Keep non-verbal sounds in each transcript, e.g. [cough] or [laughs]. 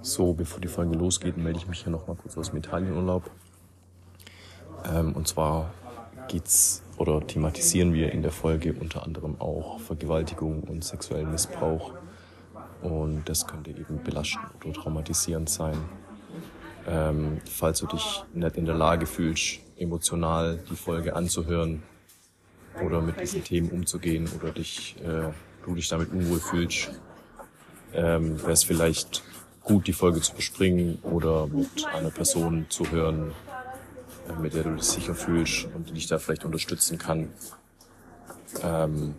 So, bevor die Folge losgeht, melde ich mich hier nochmal kurz aus dem Italienurlaub. Ähm, und zwar geht's oder thematisieren wir in der Folge unter anderem auch Vergewaltigung und sexuellen Missbrauch. Und das könnte eben belastend oder traumatisierend sein. Ähm, falls du dich nicht in der Lage fühlst, emotional die Folge anzuhören oder mit diesen Themen umzugehen oder dich, äh, du dich damit unwohl fühlst, ähm, wäre es vielleicht gut, die Folge zu bespringen oder mit einer Person zu hören, äh, mit der du dich sicher fühlst und die dich da vielleicht unterstützen kann. Ähm,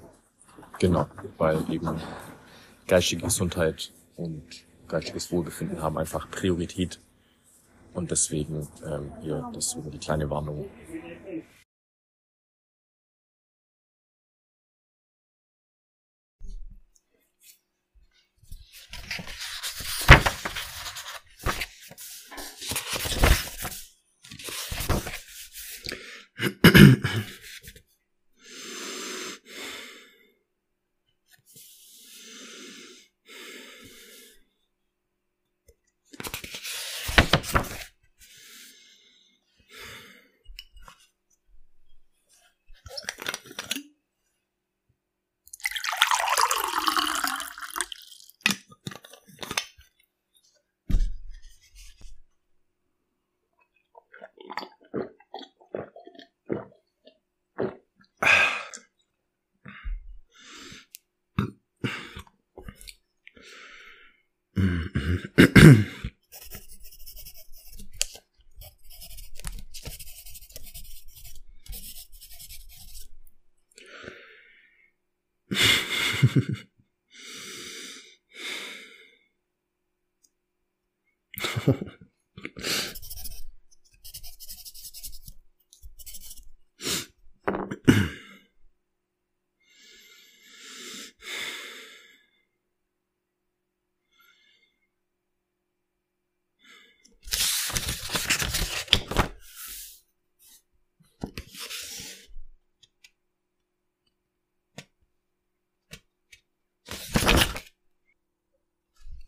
genau, weil eben geistige Gesundheit und geistiges Wohlbefinden haben einfach Priorität. Und deswegen ähm, hier deswegen die kleine Warnung.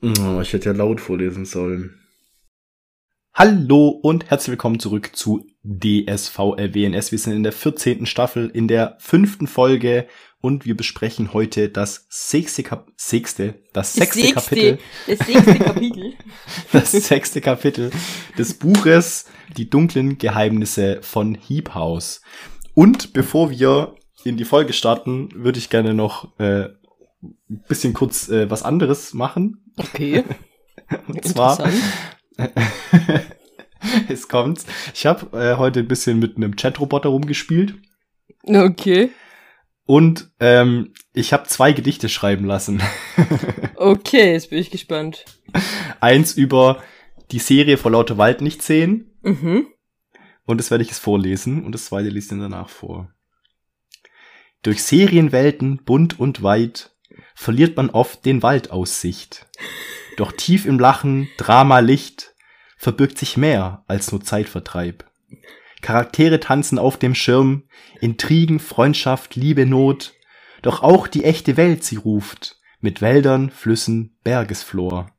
Oh, ich hätte ja laut vorlesen sollen. Hallo und herzlich willkommen zurück zu DSV LWNS. Wir sind in der 14. Staffel, in der fünften Folge und wir besprechen heute das sechste, Kap sechste das sechste sechste, Kapitel, Das sechste Kapitel. [laughs] das sechste Kapitel des Buches Die dunklen Geheimnisse von Heap House. Und bevor wir in die Folge starten, würde ich gerne noch äh, ein bisschen kurz äh, was anderes machen. Okay. [laughs] Und zwar, [laughs] es kommt. Ich habe äh, heute ein bisschen mit einem Chatroboter rumgespielt Okay. und ähm, ich habe zwei Gedichte schreiben lassen. [laughs] Okay, jetzt bin ich gespannt. Eins über die Serie vor lauter Wald nicht sehen Mhm. und das werde ich jetzt vorlesen und das zweite liest dann danach vor. Durch Serienwelten bunt und weit verliert man oft den Waldaussicht. Doch tief im Lachen, Drama, Licht verbirgt sich mehr als nur Zeitvertreib. Charaktere tanzen auf dem Schirm, Intrigen, Freundschaft, Liebe, Not. Doch auch die echte Welt sie ruft, mit Wäldern, Flüssen, Bergesflor.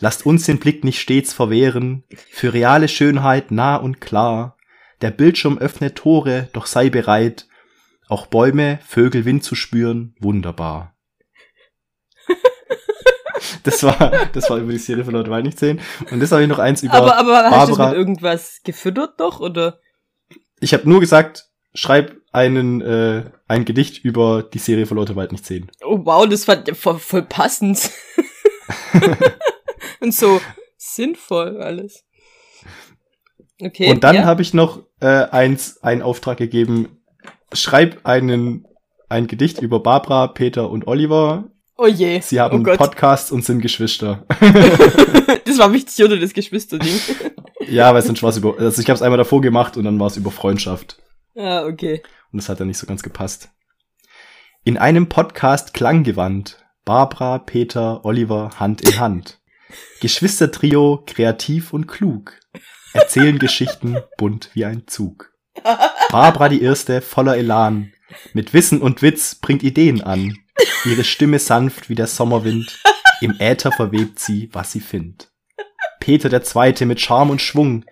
Lasst uns den Blick nicht stets verwehren, für reale Schönheit nah und klar. Der Bildschirm öffnet Tore, doch sei bereit, auch Bäume, Vögel, Wind zu spüren, wunderbar. Das war, das war über die Serie von Leute Wald nicht sehen. Und das habe ich noch eins über Aber, aber hast du Barbara. mit irgendwas gefüttert doch, oder? Ich habe nur gesagt, schreib einen, äh, ein Gedicht über die Serie von Leute Wald nicht sehen. Oh wow, das war voll, voll passend. [laughs] Und so sinnvoll alles. Okay. Und dann ja. habe ich noch äh, eins, einen Auftrag gegeben, schreib einen, ein Gedicht über Barbara, Peter und Oliver. Oh je. Sie haben oh Gott. Podcasts und sind Geschwister. [laughs] das war wichtig, oder das Geschwisterding. ja, weil es sind Spaß über. Also ich habe es einmal davor gemacht und dann war es über Freundschaft. ah, okay. Und das hat dann nicht so ganz gepasst. In einem Podcast klanggewandt. Barbara, Peter, Oliver Hand in Hand. Geschwistertrio, kreativ und klug. Erzählen Geschichten bunt wie ein Zug. Barbara die Erste, voller Elan. Mit Wissen und Witz bringt Ideen an. Ihre Stimme sanft wie der Sommerwind. Im Äther verwebt sie, was sie findet. Peter der Zweite mit Charme und Schwung.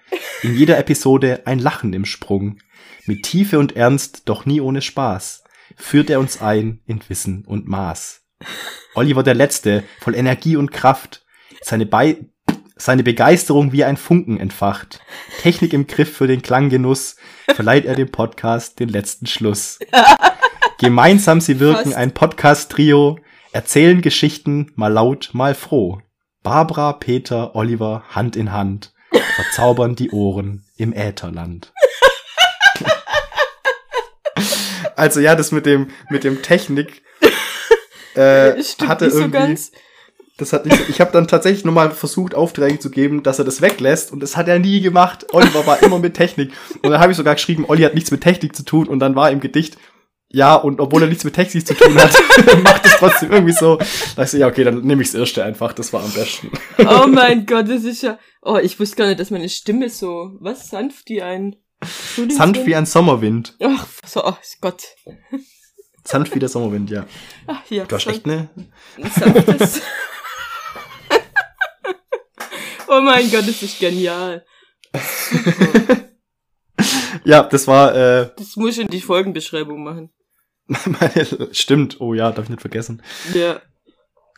In jeder Episode ein Lachen im Sprung. Mit Tiefe und Ernst, doch nie ohne Spaß. Führt er uns ein in Wissen und Maß. Oliver der Letzte, voll Energie und Kraft. Seine, Bei seine Begeisterung wie ein Funken entfacht. Technik im Griff für den Klanggenuss. Verleiht er dem Podcast den letzten Schluss. Gemeinsam sie wirken Fast. ein Podcast-Trio, erzählen Geschichten, mal laut, mal froh. Barbara, Peter, Oliver, Hand in Hand, verzaubern die Ohren im Ätherland. also ja, das mit dem, mit dem Technik, [laughs] äh, hatte so irgendwie, ganz. das hat nicht, so- ich habe dann tatsächlich nochmal versucht, Aufträge zu geben, dass er das weglässt und das hat er nie gemacht. Oliver war immer mit Technik. Und dann habe ich sogar geschrieben, Olli hat nichts mit Technik zu tun und dann war im Gedicht, ja, und obwohl er nichts mit Technik zu tun hat, [laughs] [laughs] macht es trotzdem irgendwie so. Da ich so, ja, okay, dann nehme ich das erste einfach, das war am besten. Oh [laughs] mein Gott, das ist ja. Oh, ich wusste gar nicht, dass meine Stimme so. Was? Sanft wie ein. Sanft wie ein Sommerwind. Ach, so, oh Gott. Sanft wie der Sommerwind, ja. Ach, hier. Du hast echt ne? Sanftes. oh mein Gott, das ist genial. Ja, das war, äh, Das muss ich in die Folgenbeschreibung machen. Meine, [laughs] stimmt, oh ja, darf ich nicht vergessen. Ja,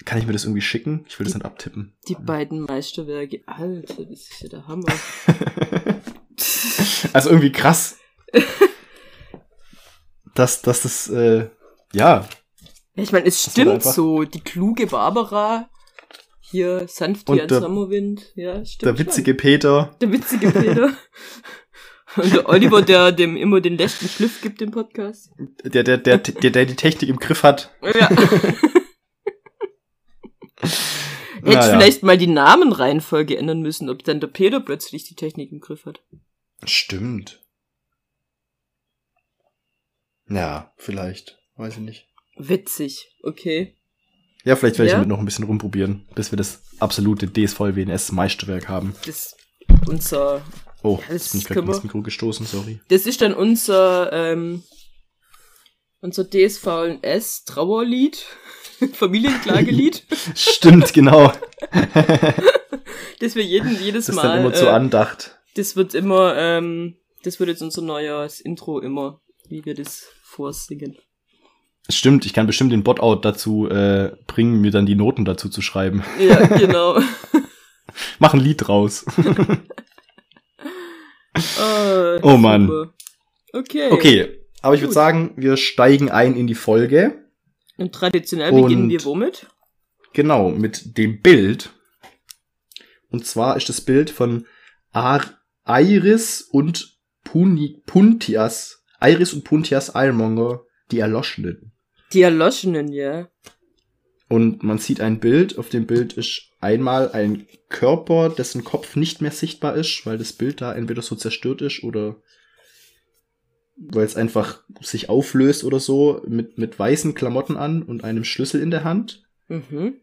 Kann ich mir das irgendwie schicken? Ich will das nicht abtippen. die beiden Meisterwerke. Alter, das ist ja der Hammer. [laughs] Also irgendwie krass. dass, dass das, äh, ja, Ja, ich meine, es stimmt so. Die kluge Barbara. Hier, sanft wie ein Sommerwind. Ja, stimmt. der witzige Peter. Schon. Der witzige Peter. [laughs] Und der Oliver, der dem immer den letzten Schliff gibt im Podcast. Der, der, der, der, der die Technik im Griff hat. Ja. [laughs] Hätte Naja. vielleicht mal die Namenreihenfolge ändern müssen, ob dann der Peter plötzlich die Technik im Griff hat. Stimmt. Ja, vielleicht. Weiß ich nicht. Witzig, okay. Ja, vielleicht werde ich Ja? damit noch ein bisschen rumprobieren, bis wir das absolute DSV-WNS-Meisterwerk haben. Das unser, Oh, Ja, das bin ich gerade ins Mikro gestoßen, sorry. das ist dann unser, ähm, unser DSVS Trauerlied, [laughs] Familienklagelied, [laughs] Stimmt, genau. [laughs] das wir jeden, jedes Das ist Mal, dann immer zur äh, Andacht. das wird immer, ähm, das wird jetzt unser neues Intro immer, wie wir das vorsingen. Stimmt, ich kann bestimmt den Bot-Out dazu äh, bringen, mir dann die Noten dazu zu schreiben. Ja, genau. Mach ein Lied draus. Ah, Oh Mann. super. Okay. Okay, aber ich würde sagen, wir steigen ein in die Folge. Und traditionell Und- beginnen wir womit? Genau, mit dem Bild. Und zwar ist das Bild von Ar Iris und Puni Puntias. Iris und Puntias Ironmonger, die Erloschenen. Die Erloschenen, ja. Und man sieht ein Bild. Auf dem Bild ist einmal ein Körper, dessen Kopf nicht mehr sichtbar ist, weil das Bild da entweder so zerstört ist oder weil es einfach sich auflöst oder so, mit, mit weißen Klamotten an und einem Schlüssel in der Hand. Mhm.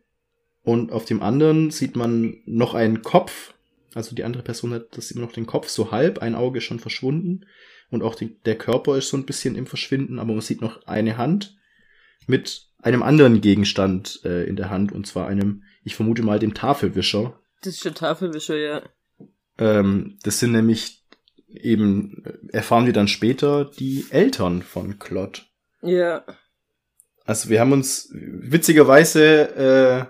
Und auf dem anderen sieht man noch einen Kopf. Also die andere Person hat, das sieht man noch den Kopf so halb, ein Auge ist schon verschwunden. Und auch die, der Körper ist so ein bisschen im Verschwinden, aber man sieht noch eine Hand mit einem anderen Gegenstand äh, in der Hand, und zwar einem, ich vermute mal, dem Tafelwischer. Das ist der Tafelwischer, ja. Ähm, das sind nämlich eben, äh, erfahren wir dann später, die Eltern von Claude. Ja. Also wir haben uns witzigerweise äh,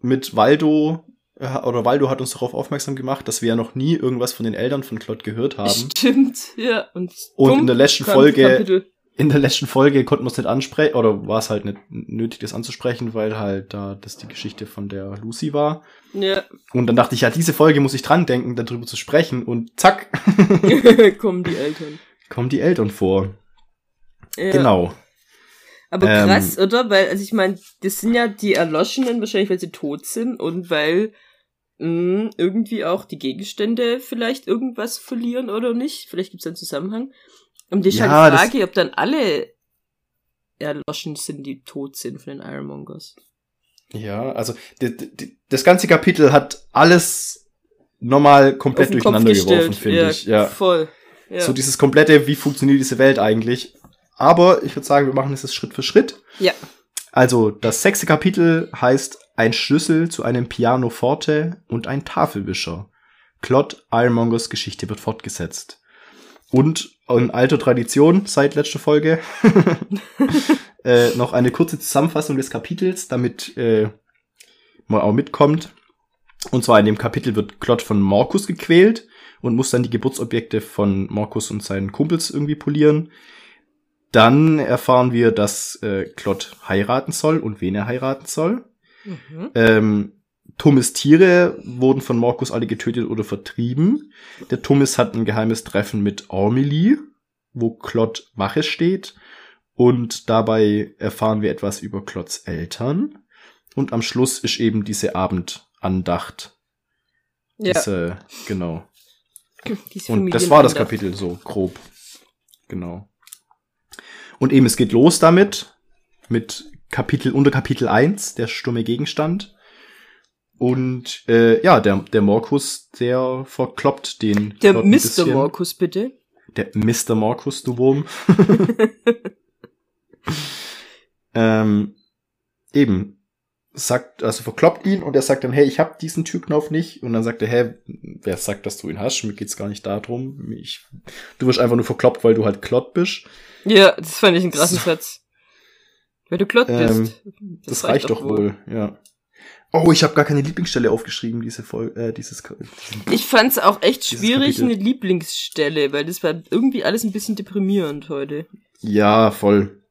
mit Waldo äh, oder Waldo hat uns darauf aufmerksam gemacht, dass wir ja noch nie irgendwas von den Eltern von Claude gehört haben. Stimmt, ja. Und, Und in der letzten Folge- Kapitel. In der letzten Folge konnten wir es nicht ansprechen oder war es halt nicht nötig, das anzusprechen, weil halt da das die Geschichte von der Lucy war. Ja. Und dann dachte ich, ja, diese Folge muss ich dran denken, darüber zu sprechen und zack, [laughs] [laughs] Kommen die Eltern. kommen die Eltern vor. Ja. Genau. Aber Ähm, krass, oder? Weil, also ich meine, das sind ja die Erloschenen, wahrscheinlich weil sie tot sind und weil mh, irgendwie auch die Gegenstände vielleicht irgendwas verlieren oder nicht. Vielleicht gibt es einen Zusammenhang. Und die ist Ja, halt die das- Frage, ob dann alle erloschen sind, die tot sind von den Ironmongers. Ja, also das ganze Kapitel hat alles nochmal komplett durcheinander geworfen, finde ich. Ja. Voll. Ja. So dieses komplette, wie funktioniert diese Welt eigentlich. Aber ich würde sagen, wir machen es Schritt für Schritt. Ja. Also, das sechste Kapitel heißt Ein Schlüssel zu einem Pianoforte und ein Tafelwischer. Claude Ironmongers Geschichte wird fortgesetzt. Und in alter Tradition seit letzter Folge [laughs] äh, noch eine kurze Zusammenfassung des Kapitels, damit äh, man auch mitkommt. Und zwar in dem Kapitel wird Claude von Markus gequält und muss dann die Geburtsobjekte von Markus und seinen Kumpels irgendwie polieren. Dann erfahren wir, dass äh, Claude heiraten soll und wen er heiraten soll. Mhm. Ähm, Thomas Tiere wurden von Markus alle getötet oder vertrieben. Der Thomas hat ein geheimes Treffen mit Ormili, wo Claude Wache steht. Und dabei erfahren wir etwas über Claudes Eltern. Und am Schluss ist eben diese Abendandacht. Ja, Diese, genau. diese Und das war das. Kapitel, so grob. Genau. Und eben, es geht los damit, mit Kapitel, unter Kapitel 1, der stumme Gegenstand. Und äh, ja, der, der Morkus, der verkloppt den. Der Mr. Markus, bitte. Der Mr. Markus, du Wurm. [laughs] ähm, eben, sagt, also verkloppt ihn und er sagt dann, hey, ich hab diesen Türknopf nicht. Und dann sagt er, hä, wer sagt, dass du ihn hast? Mir geht's gar nicht darum. Ich, du wirst einfach nur verkloppt, weil du halt Klott bist. Ja, das fand ich einen krassen Satz. Weil du Klott Ähm, bist. Das, reicht doch wohl. ja. Oh, ich habe gar keine Lieblingsstelle aufgeschrieben, diese Folge, äh, dieses, diesen, Ich fand's auch echt schwierig, eine Lieblingsstelle, weil das war irgendwie alles ein bisschen deprimierend heute. Ja, voll.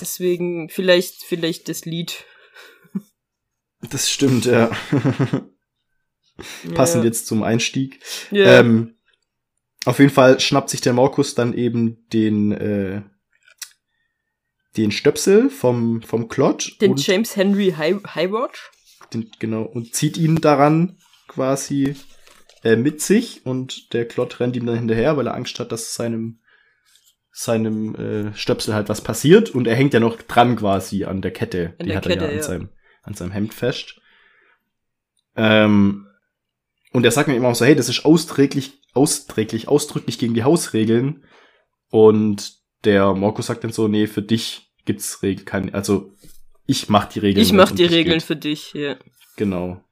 Deswegen vielleicht, vielleicht das Lied. Das stimmt, ja. [laughs] Passend ja. jetzt zum Einstieg. Ja. Ähm, auf jeden Fall schnappt sich der Markus dann eben den, äh, den Stöpsel vom, vom Klotsch Den James Henry High Highwatch. den, genau, und zieht ihn daran quasi äh, mit sich und der Klott rennt ihm dann hinterher, weil er Angst hat, dass seinem seinem äh, Stöpsel halt was passiert und er hängt ja noch dran quasi an der Kette. An Die der hat er Kette, ja an ja. seinem an seinem Hemd fest. Ähm, und er sagt mir immer auch so, hey, das ist austräglich, austräglich, ausdrücklich gegen die Hausregeln. Und der Markus sagt dann so, nee, für dich gibt's Regeln, keine, also ich mach die Regeln. Ich mach die Regeln geht. für dich, ja. Genau.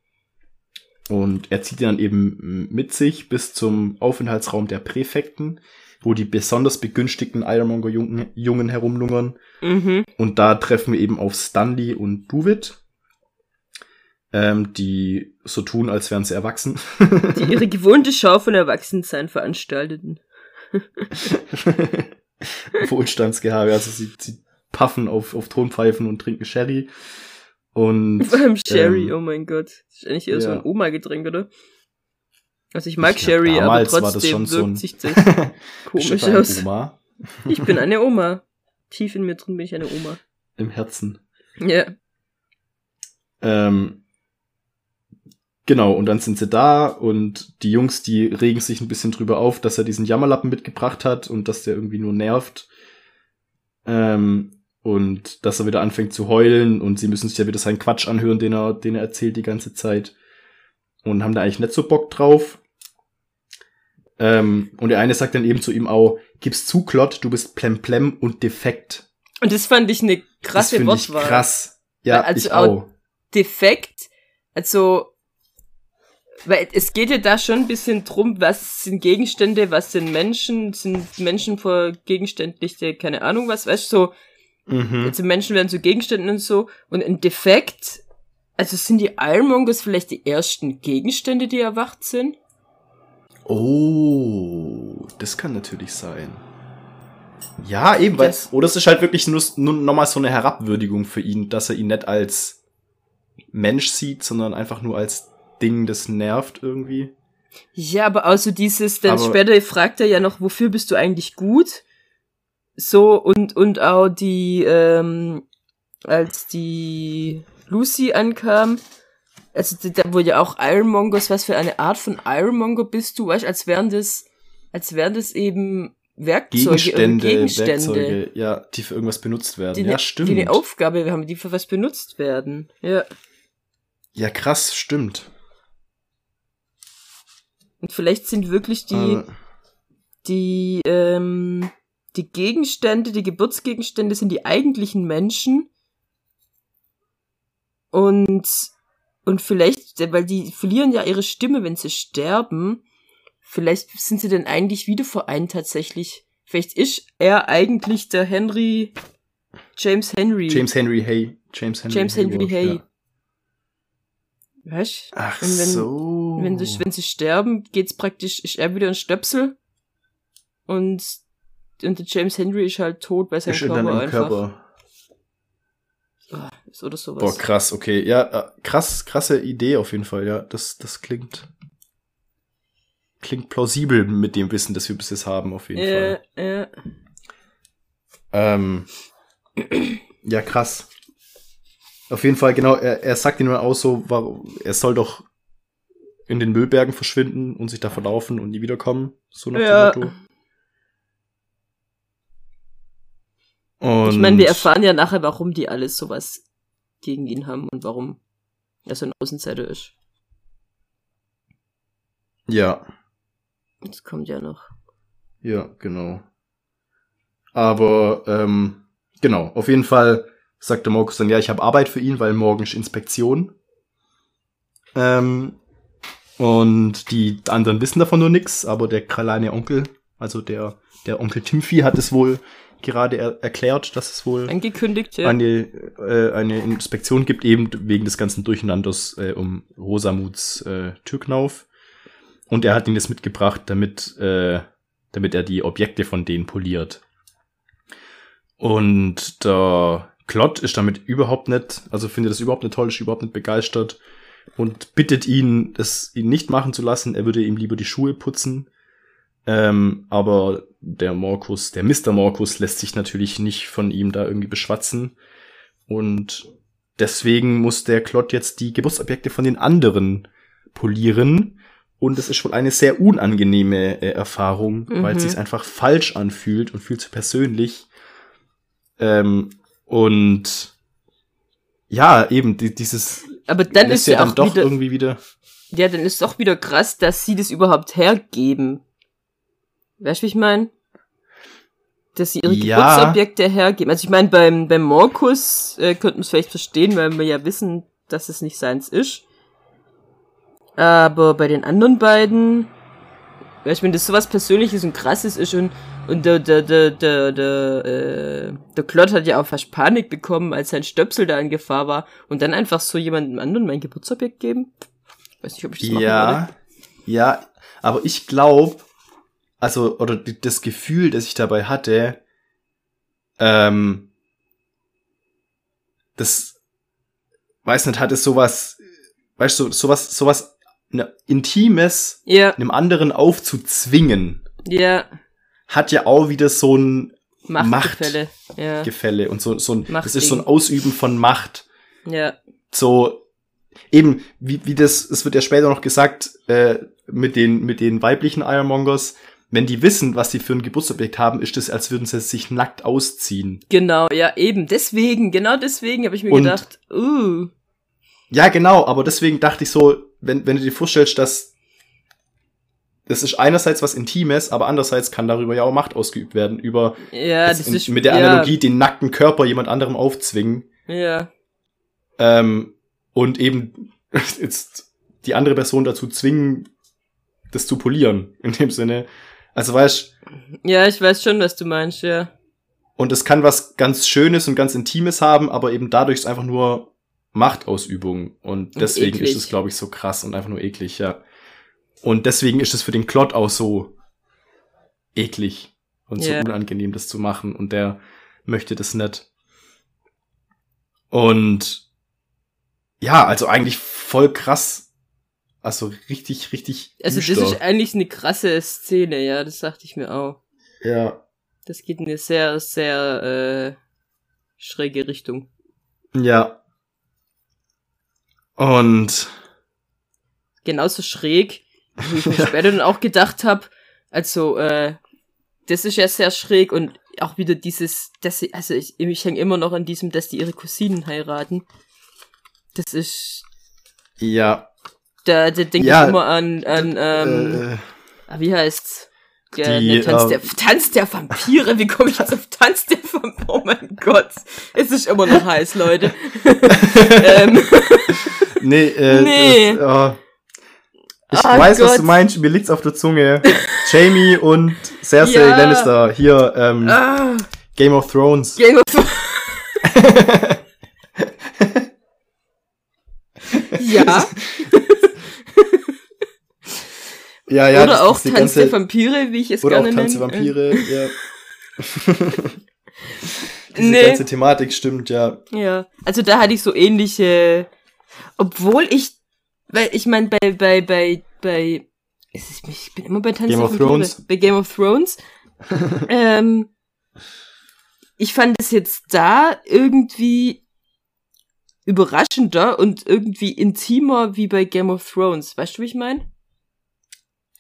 Und er zieht ihn dann eben mit sich bis zum Aufenthaltsraum der Präfekten, wo die besonders begünstigten Ironmonger-Jungen Jungen herumlungern. Mhm. Und da treffen wir eben auf Stanley und Duvid, ähm, die so tun, als wären sie erwachsen. Die ihre [laughs] gewohnte Schau von Erwachsensein veranstalteten. [laughs] [laughs] Wohlstandsgehabe. Also sie, sie puffen auf, auf Tonpfeifen und trinken Sherry. Und [laughs] Vor allem Sherry, ähm, oh mein Gott. Das ist eigentlich eher so ja. ein Oma-Getränk, oder? Also ich mag Ich glaub, Sherry, aber war das trotzdem schon so wirkt ein- sich das [laughs] komisch aus. Oma Ich bin eine Oma. Tief in mir drin bin ich eine Oma. im Herzen. Ja. Ähm, genau, und dann sind sie da und die Jungs, die regen sich ein bisschen drüber auf, dass er diesen Jammerlappen mitgebracht hat und dass der irgendwie nur nervt. Ähm, und dass er wieder anfängt zu heulen und sie müssen sich ja wieder seinen Quatsch anhören, den er, den er erzählt die ganze Zeit. Und haben da eigentlich nicht so Bock drauf. Ähm, und der eine sagt dann eben zu ihm auch, gib's zu, Klott, du bist plemplem und defekt. Und das fand ich eine das krasse ich Wortwahl. krass. Ja, Also ich auch. Defekt, also, weil es geht ja da schon ein bisschen drum, was sind Gegenstände, was sind Menschen, sind Menschen vor gegenständliche, keine Ahnung was, weißt du, so, Mhm. also Menschen werden zu Gegenständen und so, und ein Defekt, also sind die Ironmongers vielleicht die ersten Gegenstände, die erwacht sind? Oh, das kann natürlich sein. Ja, eben, weil, Das- oder es ist halt wirklich nur, nur nochmal so eine Herabwürdigung für ihn, dass er ihn nicht als Mensch sieht, sondern einfach nur als Ding, das nervt irgendwie. Ja, aber auch so dieses, dann Aber- später fragt er ja noch, wofür bist du eigentlich gut? So, und, und auch die, ähm, als die Lucy ankam, also da- wurde ja auch Ironmongers, was für eine Art von Ironmonger bist du, weißt, als wären das, als wären das eben Werkzeuge Gegenstände, Gegenstände, Werkzeuge, ja, die für irgendwas benutzt werden. die, ja, ne, stimmt. die eine Aufgabe haben, die für was benutzt werden. Ja. ja, krass, stimmt. Und vielleicht sind wirklich die, Äh, die, ähm, die Gegenstände, die Geburtsgegenstände sind die eigentlichen Menschen. Und, und vielleicht, weil die verlieren ja ihre Stimme, wenn sie sterben. Vielleicht sind sie denn eigentlich wieder vereint tatsächlich. Vielleicht ist er eigentlich der Henry, James Henry. James Henry Hay. James Henry, James Henry Hay. Weißt? Ach wenn- so. Wenn, sie, wenn sie sterben, geht's praktisch, ist er wieder ein Stöpsel. Und, und der James Henry ist halt tot, weil sein Ist in Körper deinem einfach Körper. ist oder sowas. Boah, krass, okay. Ja, äh, krass, krasse Idee auf jeden Fall, ja. Das, das klingt, klingt plausibel mit dem Wissen, das wir bis jetzt haben, auf jeden Fall. äh, äh, Ähm, ja, krass. Auf jeden Fall, genau, er, er sagt ihm nur aus, so, er soll doch in den Müllbergen verschwinden und sich da verlaufen und nie wiederkommen. So nach Ja. dem Motto. Und ich meine, wir erfahren ja nachher, warum die alles sowas gegen ihn haben und warum er so ein Außenseiter ist. Ja, Das kommt ja noch. ja, genau. Aber, ähm, genau, auf jeden Fall sagt der Markus dann, ja, ich habe Arbeit für ihn, weil morgen ist Inspektion. Ähm, und die anderen wissen davon nur nix, aber der kleine Onkel, also der, der Onkel Timothy hat es wohl gerade er erklärt, dass es wohl Angekündigt, ja. eine, äh, eine Inspektion gibt, eben wegen des ganzen Durcheinanders äh, um Rosamuts äh, Türknauf. Und er hat ihn das mitgebracht, damit, äh, damit er die Objekte von denen poliert. Und der Klott ist damit überhaupt nicht, also findet das überhaupt nicht toll, ist überhaupt nicht begeistert und bittet ihn, es ihn nicht machen zu lassen. Er würde ihm lieber die Schuhe putzen. Ähm, aber der Morkus, der Mr. Morkus lässt sich natürlich nicht von ihm da irgendwie beschwatzen. Und deswegen muss der Klott jetzt die Geburtsobjekte von den anderen polieren. Und es ist wohl eine sehr unangenehme äh, Erfahrung, weil es Mhm. sich einfach falsch anfühlt und viel zu persönlich. Ähm, und ja, eben die, dieses Aber dann ist ja dann auch doch wieder, irgendwie wieder. ja, dann ist doch wieder krass, dass sie das überhaupt hergeben. Weißt du, wie ich meine? Dass sie ihre Ja. Geburtsobjekte hergeben. Also ich meine, beim, beim Morkus äh, könnten wir es vielleicht verstehen, weil wir ja wissen, dass es nicht seins ist. Aber bei den anderen beiden, weißt du, wenn das sowas Persönliches und Krasses ist und, und der, der, der, der, der, äh, der Klott hat ja auch fast Panik bekommen, als sein Stöpsel da in Gefahr war. Und dann einfach so jemandem anderen mein Geburtsobjekt geben. Weiß nicht, ob ich das machen Ja, würde. ja, aber ich glaube, also, oder das Gefühl, das ich dabei hatte, ähm, das, weiß nicht, hat es sowas, weißt du, sowas, sowas ne, Intimes Ja, einem anderen aufzuzwingen, ja, hat ja auch wieder so ein Machtgefälle. Ja, Gefälle und so, so ein, das Machtding. ist so ein Ausüben von Macht. ja, so eben wie wie das es wird ja später noch gesagt äh, mit den mit den weiblichen Ironmongers wenn die wissen was sie für ein Geburtsobjekt haben ist es als würden sie sich nackt ausziehen genau, ja, eben. Deswegen, genau deswegen habe ich mir Und- gedacht, uh, ja genau aber deswegen dachte ich so wenn wenn du dir vorstellst dass das ist einerseits was Intimes, aber andererseits kann darüber ja auch Macht ausgeübt werden, über ja, das in, ist mit der ja, Analogie den nackten Körper jemand anderem aufzwingen. Ja, Ähm, und eben [laughs] jetzt die andere Person dazu zwingen, das zu polieren, [laughs] in dem Sinne. Also weißt, ja, ich weiß schon, was du meinst, ja. und es kann was ganz Schönes und ganz Intimes haben, aber eben dadurch ist einfach nur Machtausübung. Und Und deswegen eklig. ist es, glaube ich, so krass und einfach nur eklig, ja. Und deswegen ist es für den Klott auch so eklig und so Ja. unangenehm, das zu machen. Und der möchte das nicht. Und ja, also eigentlich voll krass. Also richtig, richtig. Also das düster. ist eigentlich eine krasse Szene, ja, das dachte ich mir auch. ja. Das geht in eine sehr, sehr äh, schräge Richtung. Ja. Und Genauso schräg, wie ich mir [laughs] später dann auch gedacht habe. Also, äh, das ist ja sehr schräg und auch wieder dieses, dass sie, also ich, ich hänge immer noch an diesem, dass die ihre Cousinen heiraten. Das ist, ja. da, da denke Ja, ich immer an, an ähm, äh, ah, wie heißt's? Ja, Die, der Tanz, äh, der, Tanz der Vampire, wie komme ich jetzt auf Tanz der Vampire? Oh mein Gott, es ist immer noch heiß, Leute. [laughs] ähm, Nee, äh, Nee. Das, oh. Ich Oh weiß, was Gott. du meinst, mir liegt's auf der Zunge. [laughs] Jamie und Cersei Ja. Lannister, hier, ähm, ah, Game of Thrones. Game of [laughs] Ja, ja, ja, oder das- auch das Tanz ganze- der Vampire, wie ich es Oder auch gerne Tanz der nenne. Vampire, ja. [laughs] Diese Nee. ganze Thematik stimmt, ja. Ja, also da hatte ich so ähnliche, obwohl ich, weil ich meine bei bei bei bei, es ist, ich bin immer bei Tanz Game of Thrones. bei Game of Thrones. [laughs] ähm, ich fand es jetzt da irgendwie überraschender und irgendwie intimer wie bei Game of Thrones. Weißt du, wie ich meine?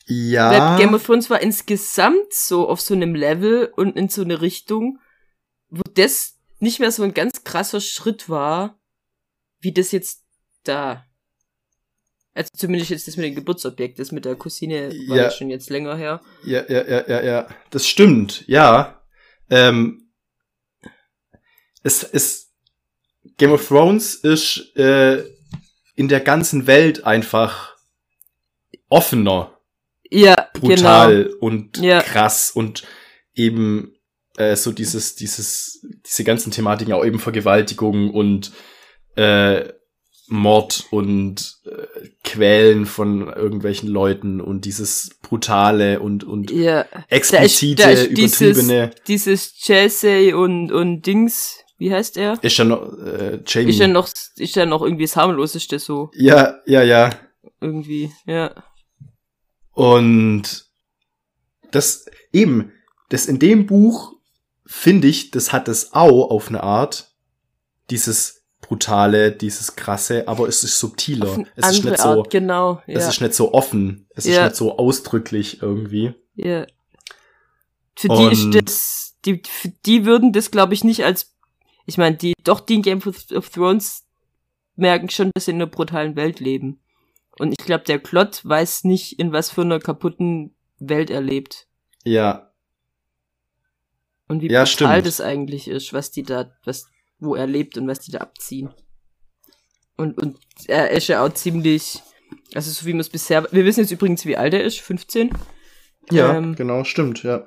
Ja. Weil Game of Thrones war insgesamt so auf so einem Level und in so eine Richtung, wo das nicht mehr so ein ganz krasser Schritt war, wie das jetzt da. Also zumindest jetzt das mit dem Geburtsobjekt, das mit der Cousine war Ja. schon jetzt länger her. Ja, ja, ja, ja, ja. Das stimmt, ja. Ähm, es ist Game of Thrones ist äh, in der ganzen Welt einfach offener, Ja, brutal genau. und Ja. krass und eben äh, so dieses, dieses, diese ganzen Thematiken, auch eben Vergewaltigung und äh, Mord und äh, Quälen von irgendwelchen Leuten und dieses brutale und und Ja, explizite, da ist übertriebene. dieses Chelsea und, und Dings, wie heißt er? Ist ja noch äh, Jamie. Ist ja noch, ist ja noch irgendwie das harmloseste so, ja, ja, ja. irgendwie, ja. Und das eben, das in dem Buch finde ich, das hat es auch auf eine Art, dieses brutale, dieses krasse, aber es ist subtiler. Es ist nicht so, Art, genau. es ja. ist nicht so offen, es ist Ja. nicht so ausdrücklich irgendwie. Ja. Für die ist Und- das, die, für die würden das, glaube ich, nicht als, ich meine, die, doch die in Game of, Thrones merken schon, dass sie in einer brutalen Welt leben. Und ich glaube, der Klott weiß nicht, in was für einer kaputten Welt er lebt. Ja, Und wie Ja, brutal stimmt. das eigentlich ist, was die da, was, wo er lebt und was die da abziehen. Und, und er ist ja auch ziemlich, also so wie man es bisher, wir wissen jetzt übrigens, wie alt er ist, 15. ja, Ähm, genau, stimmt, ja.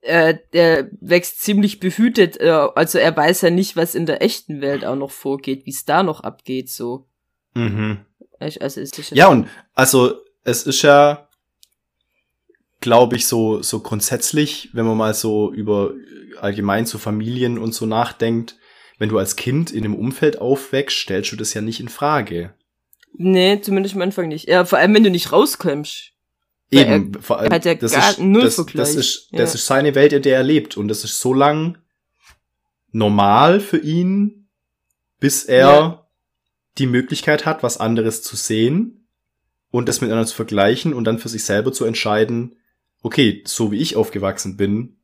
äh, der wächst ziemlich behütet, äh, also er weiß ja nicht, was in der echten Welt auch noch vorgeht, wie es da noch abgeht, so. Mhm. Also ist Ja, und also es ist ja, glaube ich, so, so grundsätzlich, wenn man mal so über allgemein zu Familien und so nachdenkt, wenn du als Kind in einem Umfeld aufwächst, stellst du das ja nicht in Frage. Nee, zumindest am Anfang nicht. Ja, vor allem, wenn du nicht rauskommst. Eben, vor allem, hat ja das, gar ist, null das, Vergleich. das ist, das Ja. ist seine Welt, in der er lebt. Und das ist so lang normal für ihn, bis er Ja. die Möglichkeit hat, was anderes zu sehen und das miteinander zu vergleichen und dann für sich selber zu entscheiden, okay, so wie ich aufgewachsen bin,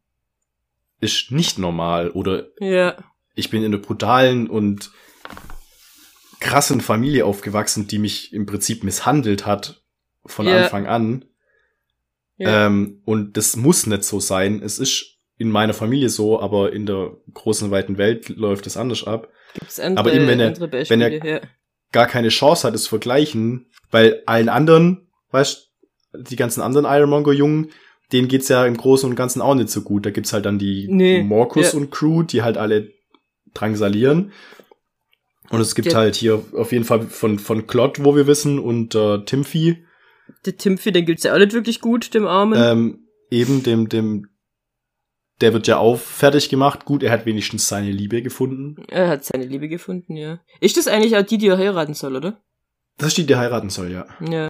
ist nicht normal oder Ja. Ich bin in einer brutalen und krassen Familie aufgewachsen, die mich im Prinzip misshandelt hat von Ja. Anfang an. Ja. Ähm, und das muss nicht so sein. Es ist in meiner Familie so, aber in der großen, weiten Welt läuft es anders ab. Gibt's andere, aber eben, wenn er- wenn er- ja. Gar keine Chance hat, es zu vergleichen, weil allen anderen, weißt die ganzen anderen Ironmonger-Jungen, denen geht's ja im Großen und Ganzen auch nicht so gut. Da gibt's halt dann die Nee, Morkus ja. und Crew, die halt alle drangsalieren. Und es gibt Der- halt hier auf jeden Fall von, von Klott, wo wir wissen, und äh, Timothy, Der Timpfi, den gilt's ja auch nicht wirklich gut, dem Armen. ähm, eben dem, dem, der wird ja auch fertig gemacht. Gut, er hat wenigstens seine Liebe gefunden. Er hat seine Liebe gefunden, ja. Ist das eigentlich auch die, die er heiraten soll, oder? Das ist die, die heiraten soll, ja. Ja.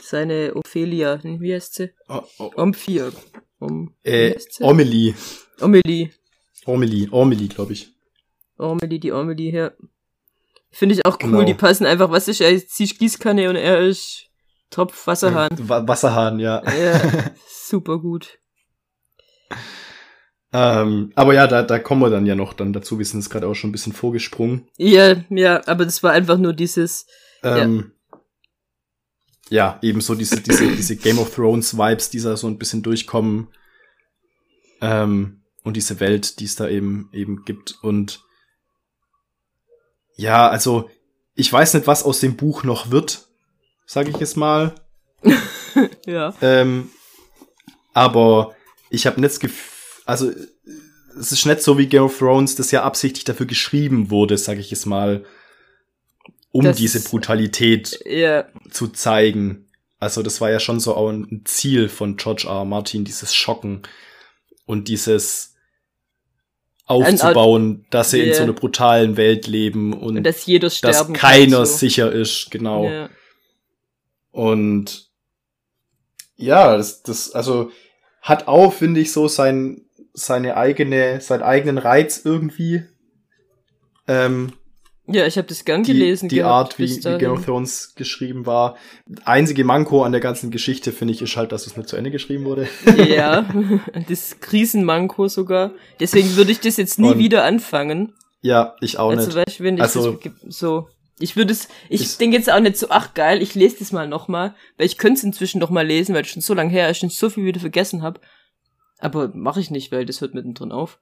Seine Ophelia, hm, wie heißt sie? Oh, oh, Omphia. Um, äh? Ormeli. Omelie. Ormeli, Ormeli, glaube ich. Ormelie, die Ormelie, ja. Finde ich auch cool, Genau. die passen einfach, was ist er? Sie ist Gießkanne und er ist Tropf Wasserhahn. [laughs] Wa- Wasserhahn, ja. Ja, [laughs] super gut. ähm, aber ja, da, da kommen wir dann ja noch dann dazu. Wir sind jetzt gerade auch schon ein bisschen vorgesprungen. Ja, ja, aber das war einfach nur dieses, Ähm, ja, eben so diese, diese, diese Game of Thrones Vibes, die da so ein bisschen durchkommen. Ähm, und diese Welt, die es da eben, eben gibt. Und ja, also, ich weiß nicht, was aus dem Buch noch wird, sage ich jetzt mal. [laughs] Ja. Ähm, aber ich habe nicht das Gefühl, also es ist nicht so wie Game of Thrones, das ja absichtlich dafür geschrieben wurde, sage ich jetzt mal, um Das- diese Brutalität Ja. zu zeigen. Also das war ja schon so auch ein Ziel von George R. R. Martin, dieses Schocken und dieses aufzubauen, dass sie in Ja. so einer brutalen Welt leben und, Und dass jeder dass sterben keiner kann. so. sicher ist, genau. Ja. Und ja, das, das, also hat auch, finde ich, so sein, seine eigene, seinen eigenen Reiz irgendwie. Ähm, ja, ich habe das gern die, gelesen. die gehabt Art, wie, wie Game of. Thrones geschrieben war. Einzige Manko an der ganzen Geschichte, finde ich, ist halt, dass es nicht zu Ende geschrieben wurde. [laughs] Ja, das Krisenmanko sogar. Deswegen würde ich das jetzt nie Und- wieder anfangen. ja, ich auch Also, nicht. weißt wenn ich Also- das so. Ich würde es, ich Ich- denke jetzt auch nicht so, ach geil, ich lese das mal nochmal, weil ich könnte es inzwischen noch mal lesen, weil es schon so lange her ist und so viel wieder vergessen habe. Aber mache ich nicht, weil das hört mittendrin auf.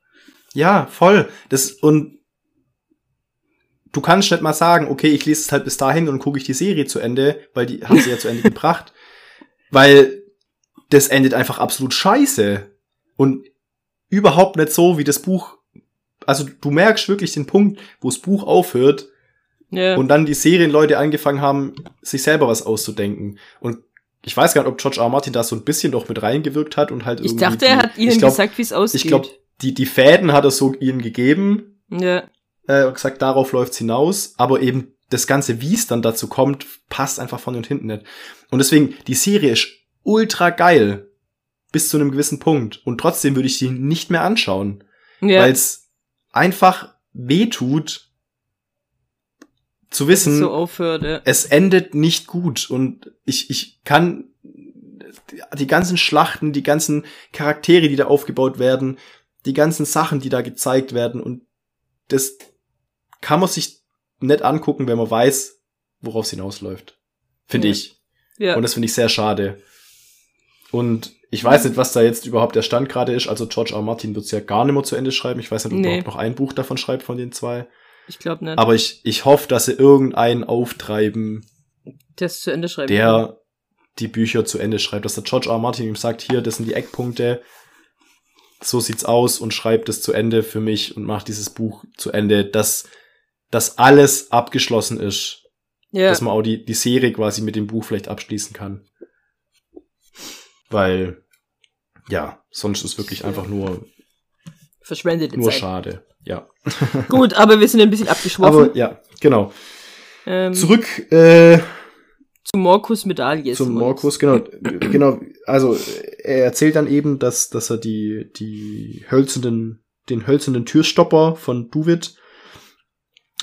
Ja, voll. Das, und du kannst nicht mal sagen, okay, ich lese es halt bis dahin und gucke ich die Serie zu Ende, weil die haben sie ja zu Ende [laughs] gebracht. Weil das endet einfach absolut scheiße. Und überhaupt nicht so, wie das Buch. Also du merkst wirklich den Punkt, wo das Buch aufhört Ja. und dann die Serienleute angefangen haben, sich selber was auszudenken. Und ich weiß gar nicht, ob George R. R. Martin da so ein bisschen doch mit reingewirkt hat und halt ich irgendwie. dachte, er hat ihnen ich glaub, gesagt, wie es ausgeht. Ich glaube, die, die Fäden hat er so ihnen gegeben ja. Äh, und gesagt, darauf läuft's hinaus, aber eben das Ganze, wie es dann dazu kommt, passt einfach vorne und hinten nicht. Und deswegen, die Serie ist ultra geil. Bis zu einem gewissen Punkt. Und trotzdem würde ich die nicht mehr anschauen. Ja. Weil es einfach wehtut, zu wissen, so aufhört, ja. es endet nicht gut. Und ich, ich kann die ganzen Schlachten, die ganzen Charaktere, die da aufgebaut werden, die ganzen Sachen, die da gezeigt werden und das kann man sich nicht angucken, wenn man weiß, worauf es hinausläuft. Finde Ja. ich. Ja. Und das finde ich sehr schade. Und ich weiß nicht, was da jetzt überhaupt der Stand gerade ist. Also George R. Martin wird es ja gar nicht mehr zu Ende schreiben. Ich weiß nicht, ob er Nee. überhaupt noch ein Buch davon schreibt von den zwei. ich glaube nicht. Aber ich, ich hoffe, dass sie irgendeinen auftreiben, das zu Ende schreiben. der die Bücher zu Ende schreibt. Dass der George R. R. Martin ihm sagt, hier, das sind die Eckpunkte, so sieht's aus und schreibt es zu Ende für mich und macht dieses Buch zu Ende, dass dass alles abgeschlossen ist. ja. Dass man auch die, die Serie quasi mit dem Buch vielleicht abschließen kann. Weil, ja, sonst ist wirklich einfach nur, verschwendete nur Zeit. schade. Ja. [laughs] Gut, aber wir sind ein bisschen abgeschworfen. Aber ja, genau. ähm, Zurück äh, zu Morkus Medaille. zum Morkus, genau, genau. Also er erzählt dann eben, dass dass er die die hölzernen den hölzernen Türstopper von Duvid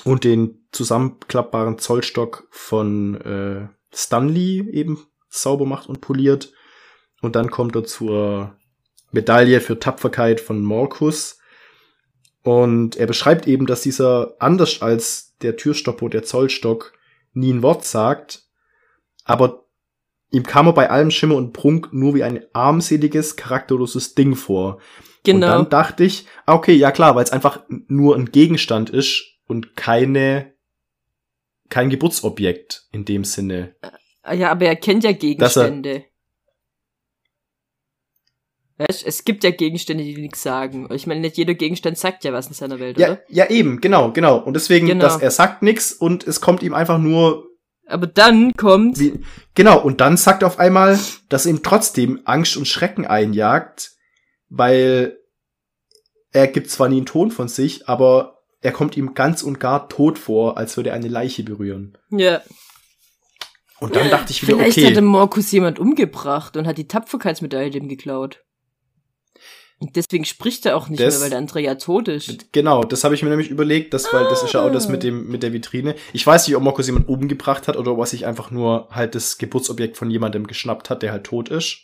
und den zusammenklappbaren Zollstock von äh, Stanley eben sauber macht und poliert. Und dann kommt er zur Medaille für Tapferkeit von Morkus. Und er beschreibt eben, dass dieser anders als der Türstopper, der Zollstock, nie ein Wort sagt, aber ihm kam er bei allem Schimmer und Prunk nur wie ein armseliges, charakterloses Ding vor. Und Genau. dann dachte ich, ah, okay, ja klar, weil es einfach nur ein Gegenstand ist und keine kein Geburtsobjekt in dem Sinne. Ah ja, aber er kennt ja Gegenstände. Weißt, es gibt ja Gegenstände, die nichts sagen. Ich meine, nicht jeder Gegenstand sagt ja was in seiner Welt, Ja, oder? ja eben, genau, genau. Und deswegen, Genau. dass er sagt nix und es kommt ihm einfach nur Aber dann kommt, wie, genau. Und dann sagt er auf einmal, dass ihm trotzdem Angst und Schrecken einjagt, weil er gibt zwar nie einen Ton von sich, aber er kommt ihm ganz und gar tot vor, als würde er eine Leiche berühren. ja, Und dann dachte ich wieder, vielleicht okay. hat der Morkus jemand umgebracht und hat die Tapferkeitsmedaille dem geklaut. Und deswegen spricht er auch nicht Das- mehr, weil der andere ja tot ist. Genau, das habe ich mir nämlich überlegt, das, weil das ist ja auch das mit dem mit der Vitrine. Ich weiß nicht, ob Markus jemand umgebracht hat oder ob er sich einfach nur halt das Geburtsobjekt von jemandem geschnappt hat, der halt tot ist.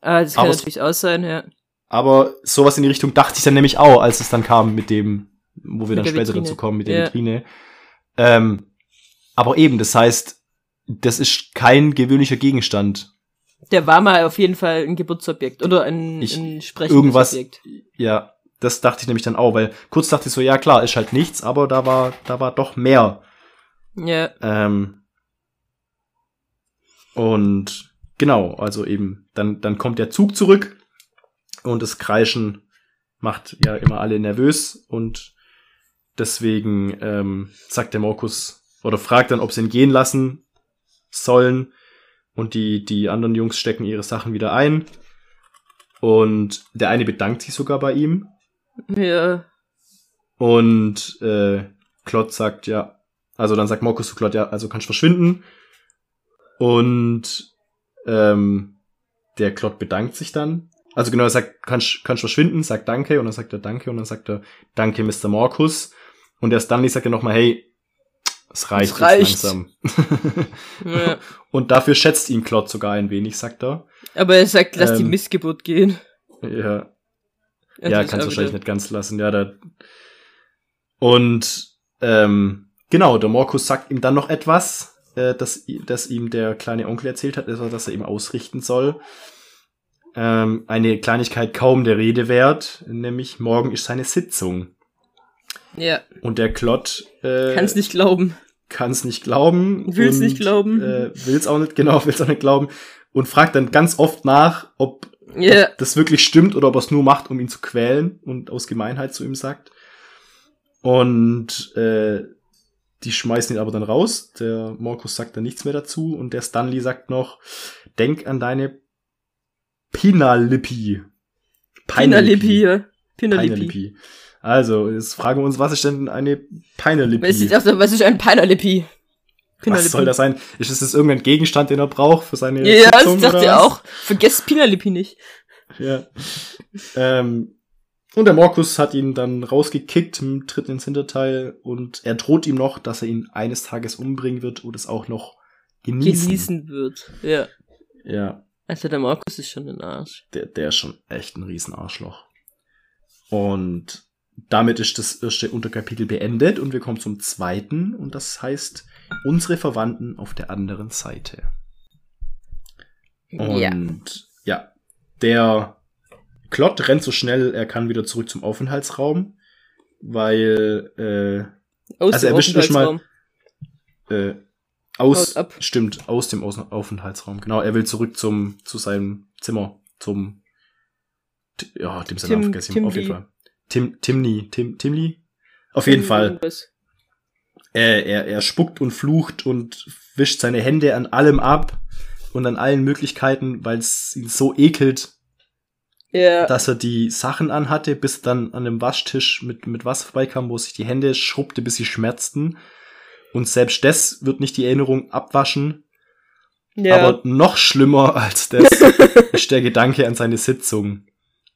Ah, das kann Aber natürlich auch sein, ja. Aber sowas in die Richtung dachte ich dann nämlich auch, als es dann kam mit dem, wo wir Mit dann später Vitrine. dazu kommen, mit der Ja. Vitrine. Ähm, aber eben, das heißt, das ist kein gewöhnlicher Gegenstand. Der war mal auf jeden Fall ein Geburtsobjekt oder ein, Ich- ein sprechendes irgendwas- Objekt. Ja, das dachte ich nämlich dann auch, weil kurz dachte ich so, ja klar, ist halt nichts, aber da war, da war doch mehr. Ja. Ähm, und genau, also eben, dann, dann kommt der Zug zurück und das Kreischen macht ja immer alle nervös und deswegen ähm, sagt der Markus oder fragt dann, ob sie ihn gehen lassen sollen und die, die anderen Jungs stecken ihre Sachen wieder ein und der eine bedankt sich sogar bei ihm Ja. und äh, Klott sagt ja, also dann sagt Markus zu Klott, ja, also kannst verschwinden. Und ähm, der Klott bedankt sich dann. Also genau, er sagt, kannst, kannst verschwinden, sagt Danke und dann sagt er Danke und dann sagt er Danke, Mr. Markus. Und der Stanley sagt dann nochmal, hey, es reicht, Es reicht. jetzt langsam. [laughs] ja. [laughs] und dafür schätzt ihn Klott sogar ein wenig, sagt er. Aber er sagt, lass die Ähm, Missgeburt gehen. Ja, ja, ist kannst auch wahrscheinlich nicht ganz lassen, ja, da. Und ähm, genau, der Markus sagt ihm dann noch etwas, äh, das, i- das ihm der kleine Onkel erzählt hat, also, dass er ihm ausrichten soll. Ähm, eine Kleinigkeit kaum der Rede wert, nämlich morgen ist seine Sitzung. Ja. Und der Klott äh, Kann's nicht glauben. kann's nicht glauben. Will's und, nicht glauben. Äh, will's auch nicht, [laughs] genau, will's auch nicht glauben. Und fragt dann ganz oft nach, ob Ja. das wirklich stimmt oder ob er es nur macht, um ihn zu quälen und aus Gemeinheit zu ihm sagt. Und äh, die schmeißen ihn aber dann raus. Der Markus sagt dann nichts mehr dazu und der Stanley sagt noch, denk an deine Pinalippi. Pinalippi. ja. Pinalippi. Pinalippi. Also, jetzt fragen wir uns, was ist denn eine Pinalippi? Was ist, also, was ist ein Pinalippi? Was soll das sein? Ist es das irgendein Gegenstand, den er braucht für seine Ja, das Sitzung dachte oder ich auch. Vergesst Pinalippi nicht. Ja. ähm, und der Markus hat ihn dann rausgekickt dritten ins Hinterteil und er droht ihm noch, dass er ihn eines Tages umbringen wird und es auch noch genießen. Genießen wird. Ja. Ja, Also der Markus ist schon ein Arsch. der, der ist schon echt ein Riesenarschloch. Und damit ist das erste Unterkapitel beendet und wir kommen zum zweiten und das heißt unsere Verwandten auf der anderen Seite. Und ja. ja, der Klott rennt so schnell er kann wieder zurück zum Aufenthaltsraum, weil äh, Aus also dem er wischt nicht mal- Aufenthaltsraum. äh, aus ab. stimmt aus dem Aus Aufenthaltsraum. Genau, er will zurück zum zu seinem Zimmer, zum ja, dem seinen Namen vergessen, auf jeden. Fall. Tim Timny, Tim Timly. Auf jeden Fall. Er, er, er spuckt und flucht und wischt seine Hände an allem ab und an allen Möglichkeiten, weil es ihn so ekelt, Ja. dass er die Sachen anhatte, bis dann an dem Waschtisch mit, mit Wasser vorbeikam, wo sich die Hände schrubbte, bis sie schmerzten. Und selbst das wird nicht die Erinnerung abwaschen. ja. Aber noch schlimmer als das [laughs] ist der Gedanke an seine Sitzung.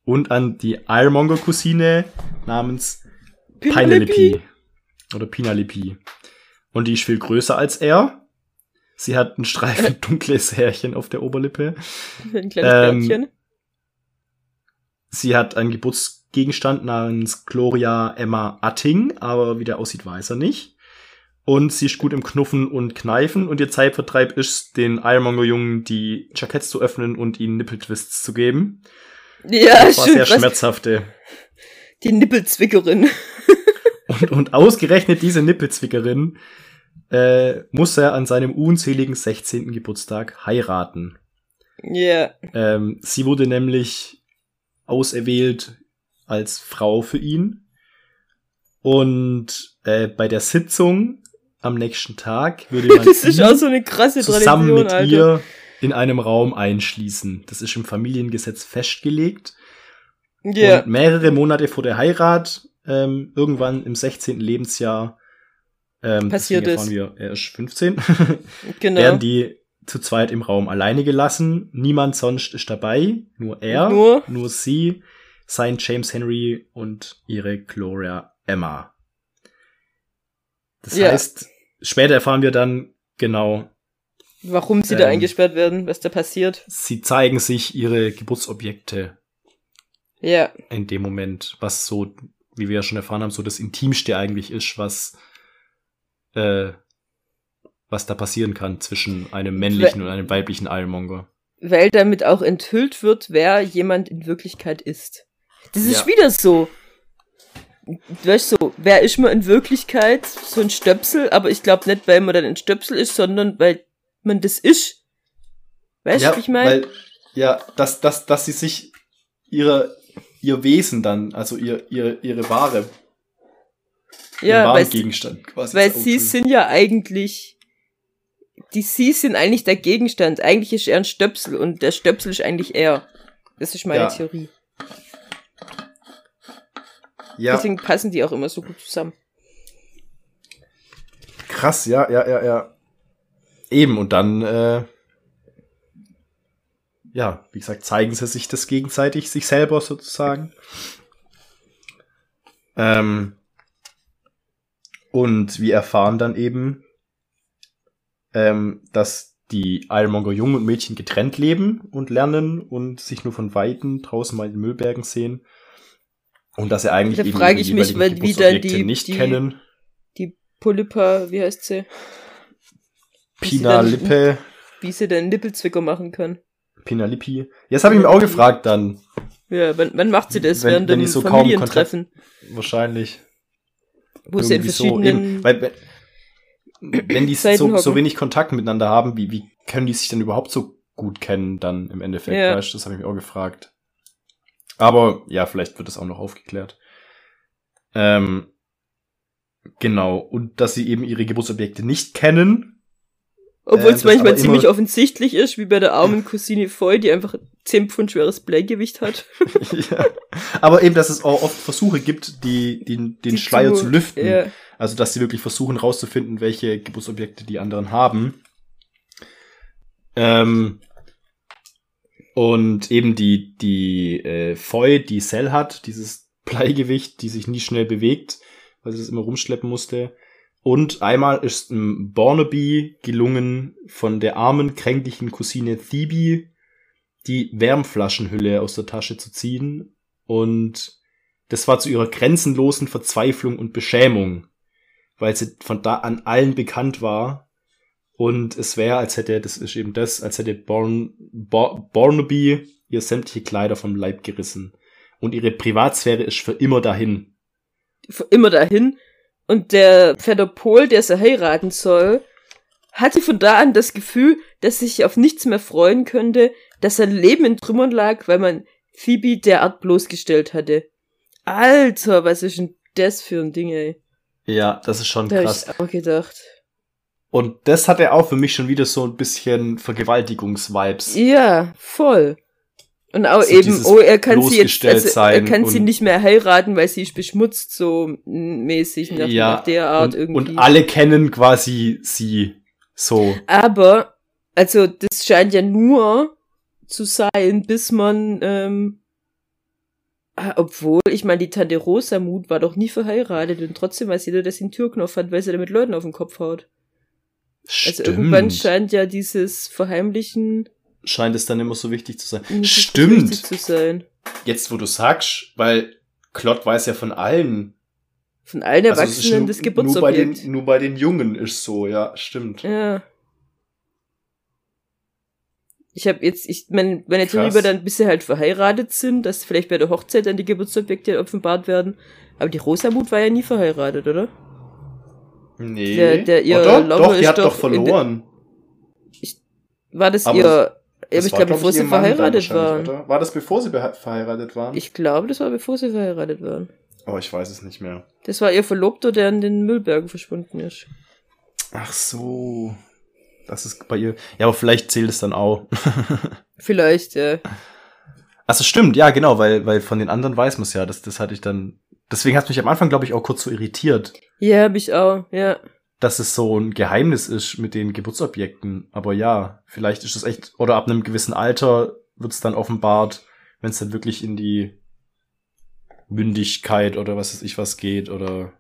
Und an die Ironmonger-Cousine namens Pinalipi. Oder Pinalipi. Und die ist viel größer als er. Sie hat ein Streifen [laughs] dunkles Härchen auf der Oberlippe. Ein kleines Ähm. Sie hat einen Geburtsgegenstand namens Gloria Emma Atting, aber wie der aussieht, weiß er nicht. Und sie ist gut im Knuffen und Kneifen und ihr Zeitvertreib ist, den Ironmonger-Jungen die Jacketts zu öffnen und ihnen Nippeltwists zu geben. Ja, Das war schön sehr schmerzhafte. Die Nippelzwickerin. [laughs] Und, und ausgerechnet diese Nippelzwickerin äh, muss er an seinem unzähligen 16. Geburtstag heiraten. Ja. Ähm, sie wurde nämlich auserwählt als Frau für ihn. Und äh, bei der Sitzung am nächsten Tag würde man [laughs] Das ist auch so eine krasse zusammen Tradition, mit Alter. ihr in einem Raum einschließen. Das ist im Familiengesetz festgelegt. Ja. Und mehrere Monate vor der Heirat, ähm, irgendwann im 16. Lebensjahr, ähm, Passiert erfahren wir, er ist 15, [laughs] Genau. werden die zu zweit im Raum alleine gelassen. Niemand sonst ist dabei, nur er, Nur? sie, sein James Henry und ihre Gloria Emma. Das Ja. heißt, später erfahren wir dann genau, Warum sie da Ähm, eingesperrt werden, was da passiert. sie zeigen sich ihre Geburtsobjekte Ja. in dem Moment, was so, wie wir ja schon erfahren haben, so das Intimste eigentlich ist, was äh, was da passieren kann zwischen einem männlichen und einem weiblichen Ironmonger. Weil damit auch enthüllt wird, wer jemand in Wirklichkeit ist. Das ist Ja. wieder so. Du weißt so, wer ist man in Wirklichkeit? So ein Stöpsel, aber ich glaube nicht, weil man dann ein Stöpsel ist, sondern weil man das ist. Weißt du, ja, wie ich meine? weil, ja, dass, dass, dass sie sich ihre, ihr Wesen dann, also ihr, ihr, ihre Ware, ihren Ja, wahren Gegenstand quasi. weil sie sind ja eigentlich, die sie sind eigentlich der Gegenstand. Eigentlich ist er ein Stöpsel und der Stöpsel ist eigentlich er. Das ist meine Ja. Theorie. Ja, Deswegen passen die auch immer so gut zusammen. krass, ja, ja, ja, ja. Eben, und dann, äh, ja, wie gesagt, zeigen sie sich das gegenseitig, sich selber sozusagen. Ähm, und wir erfahren dann eben, ähm, dass die Ironmonger Jungen und Mädchen getrennt leben und lernen und sich nur von Weitem draußen mal in den Müllbergen sehen. Und dass sie eigentlich Da frage ich mich, weil wieder die- nicht die- kennen. Die Polypa, wie heißt sie? Wie Pina dann- Lippe, Wie sie den Nippelzwicker machen kann. Pina Lippi. Jetzt habe ich mir auch gefragt dann, Ja, wann, wann macht sie das? Wenn- Während wenn dem die so kaum Familientreffen. wahrscheinlich. Wo sie in so, verschiedenen... eben, weil, wenn- wenn die so, so wenig Kontakt miteinander haben, wie, wie können die sich denn überhaupt so gut kennen dann im Endeffekt? Ja. Weißt, das habe ich mir auch gefragt. Aber ja, vielleicht wird das auch noch aufgeklärt. Ähm, genau. Und dass sie eben ihre Geburtsobjekte nicht kennen. Obwohl äh, es das manchmal ziemlich offensichtlich ist, wie bei der armen Cousine Foy, die einfach 10 Pfund schweres Bleigewicht hat. [laughs] ja. Aber eben, dass es auch oft Versuche gibt, die, die den Die Schleier zu, lüften. Ja, Also, dass sie wirklich versuchen rauszufinden, welche Geburtsobjekte die anderen haben. Ähm, und eben die, die äh, Foy, die Cell hat, dieses Bleigewicht, die sich nie schnell bewegt, weil sie das immer rumschleppen musste. Und einmal ist Barnaby gelungen, von der armen, kränklichen Cousine Phoebe die Wärmflaschenhülle aus der Tasche zu ziehen. Und das war zu ihrer grenzenlosen Verzweiflung und Beschämung weil sie von da an allen bekannt war. Und es wäre, als hätte, das ist eben das, als hätte Born, Bor, Barnaby ihr sämtliche Kleider vom Leib gerissen. Und ihre Privatsphäre ist für immer dahin. für immer dahin. Und der Vetter Pol, der sie heiraten soll, hatte von da an das Gefühl, dass sich auf nichts mehr freuen könnte, dass sein Leben in Trümmern lag, weil man Phoebe derart bloßgestellt hatte. Alter, was ist denn das für ein Ding, ey? Ja, das ist schon Da hab krass. ich auch gedacht. Und das hat er auch für mich schon wieder so ein bisschen Vergewaltigungs-Vibes. Ja, voll. Und auch So eben, oh, er kann sie jetzt, also, er kann sie nicht mehr heiraten, weil sie ist beschmutzt, so mäßig nach, nach der Art und, irgendwie. und alle kennen quasi sie so. Aber, also, das scheint ja nur zu sein, bis man, ähm, ah, obwohl, ich meine, die Tante Rosamut war doch nie verheiratet und trotzdem weiß jeder, dass sie einen Türknopf hat, weil sie damit Leuten auf den Kopf haut. Also Stimmt. irgendwann scheint ja dieses Verheimlichen Scheint es dann immer so wichtig zu sein. nicht Stimmt. zu sein. Jetzt, wo du sagst, weil Klott weiß ja von allen. Von allen Also Erwachsenen nur- das nur bei, den, Geburtsobjekt. nur bei den Jungen ist so, ja, stimmt. Ja. Ich habe jetzt, ich mein, meine Theorie war dann, bis sie halt verheiratet sind, dass vielleicht bei der Hochzeit dann die Geburtsobjekte offenbart werden. Aber die Rosamut war ja nie verheiratet, oder? Nee. Der- der- ihr oh, doch, doch, die hat doch verloren. War das Aber ihr, das- ja, aber ich war, glaube, glaub bevor sie verheiratet waren. Oder? War das bevor sie verheiratet waren? Ich glaube, das war bevor sie verheiratet waren. oh, ich weiß es nicht mehr. Das war ihr Verlobter, der in den Müllbergen verschwunden ist. Ach so. Das ist bei ihr. Ja, aber vielleicht zählt es dann auch. [laughs] Vielleicht, ja. Also stimmt, ja, genau, weil, weil von den anderen weiß man es ja. Das, das hatte ich dann. Deswegen hat mich am Anfang, glaube ich, auch kurz so irritiert, Ja, hab ich auch, ja. Dass es so ein Geheimnis ist mit den Geburtsobjekten. Aber ja, vielleicht ist es echt, oder ab einem gewissen Alter wird es dann offenbart, wenn es dann wirklich in die Mündigkeit oder was weiß ich was geht, oder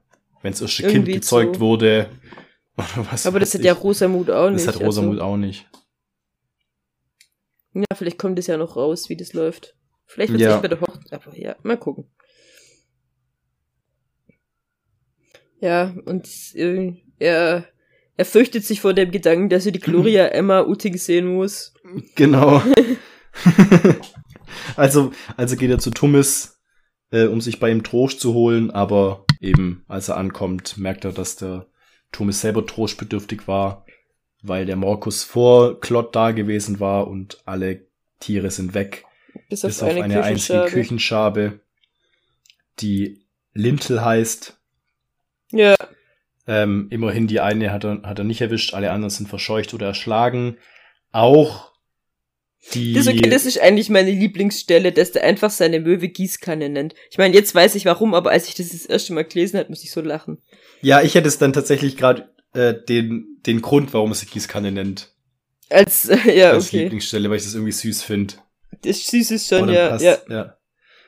wenn das erste Kind gezeugt so. wurde. [laughs] Oder was Aber das hat ja. Rosamut auch nicht. Das hat Rosamut also. auch nicht. Ja, vielleicht kommt es ja noch raus, wie das läuft. Vielleicht wird es Ja. echt bei der Hochzeit. Aber ja, mal gucken. Ja, und äh, er, Er fürchtet sich vor dem Gedanken, dass er die Gloria [clears throat] Emma Utting sehen muss. Genau. [laughs] also, also geht er zu Tummis, äh, um sich bei ihm Trost zu holen, aber eben, als er ankommt, merkt er, dass der Tummis selber trostbedürftig war, weil der Morkus vor Klott da gewesen war und alle Tiere sind weg. Bis auf, bis auf eine, eine einzige Küchenschabe. Küchenschabe, die Lintel heißt. Ja, Ähm, immerhin die eine hat er, hat er nicht erwischt, alle anderen sind verscheucht oder erschlagen. Auch die. das, ist okay, das ist eigentlich meine Lieblingsstelle, dass der einfach seine Möwe Gießkanne nennt. Ich meine, jetzt weiß ich warum, aber als ich das das erste Mal gelesen habe, muss ich so lachen. ja, ich hätte es dann tatsächlich gerade äh, den, den Grund, warum es die Gießkanne nennt. Als, äh, [laughs] ja, als okay. Lieblingsstelle, weil ich das irgendwie süß finde. Das süß ist schon, ja, passt, ja. ja.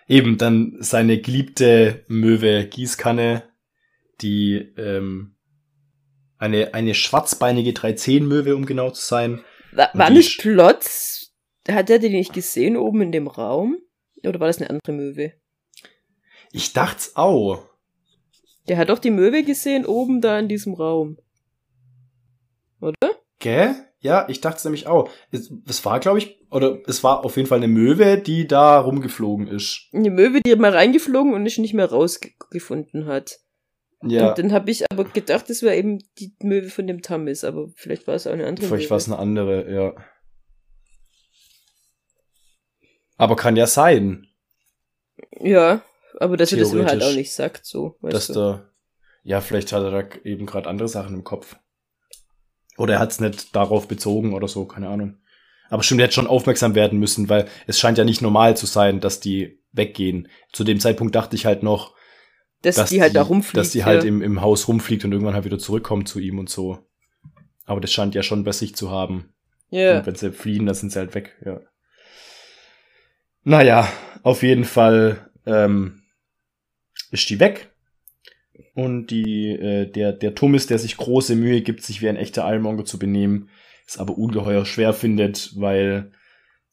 Eben, dann seine geliebte Möwe Gießkanne, die ähm, eine, eine schwarzbeinige 310-Möwe, um genau zu sein. War, war die nicht Plotz? Hat er den nicht gesehen oben in dem Raum? Oder war das eine andere Möwe? Ich dacht's auch. Der hat doch die Möwe gesehen oben da in diesem Raum. Oder? Gell? Ja, ich dachte nämlich auch. Es, es war, glaube ich, oder es war auf jeden Fall eine Möwe, die da rumgeflogen ist. Eine Möwe, die mal reingeflogen und ich nicht mehr rausgefunden hat. Ja, Und dann habe ich aber gedacht, das wäre eben die Möwe von dem Tammis, aber vielleicht war es auch eine andere vielleicht war es eine andere, ja. Aber kann ja sein, Ja, aber dass er das ihm halt auch nicht sagt, so. Weißt dass du? der, ja, vielleicht hat er da eben gerade andere Sachen im Kopf. Oder er hat es nicht darauf bezogen oder so, keine Ahnung. Aber stimmt, er hätte schon aufmerksam werden müssen, weil es scheint ja nicht normal zu sein, dass die weggehen. Zu dem Zeitpunkt dachte ich halt noch, dass, dass die halt da rumfliegt. dass die halt ja. im, im Haus rumfliegt und irgendwann halt wieder zurückkommt zu ihm und so. Aber das scheint ja schon bei sich zu haben. ja. Und wenn sie fliehen, dann sind sie halt weg, ja. Naja, auf jeden Fall ähm, ist die weg. Und die, äh, der, der Thomas, der sich große Mühe gibt, sich wie ein echter Ironmonger zu benehmen, es aber ungeheuer schwer findet, weil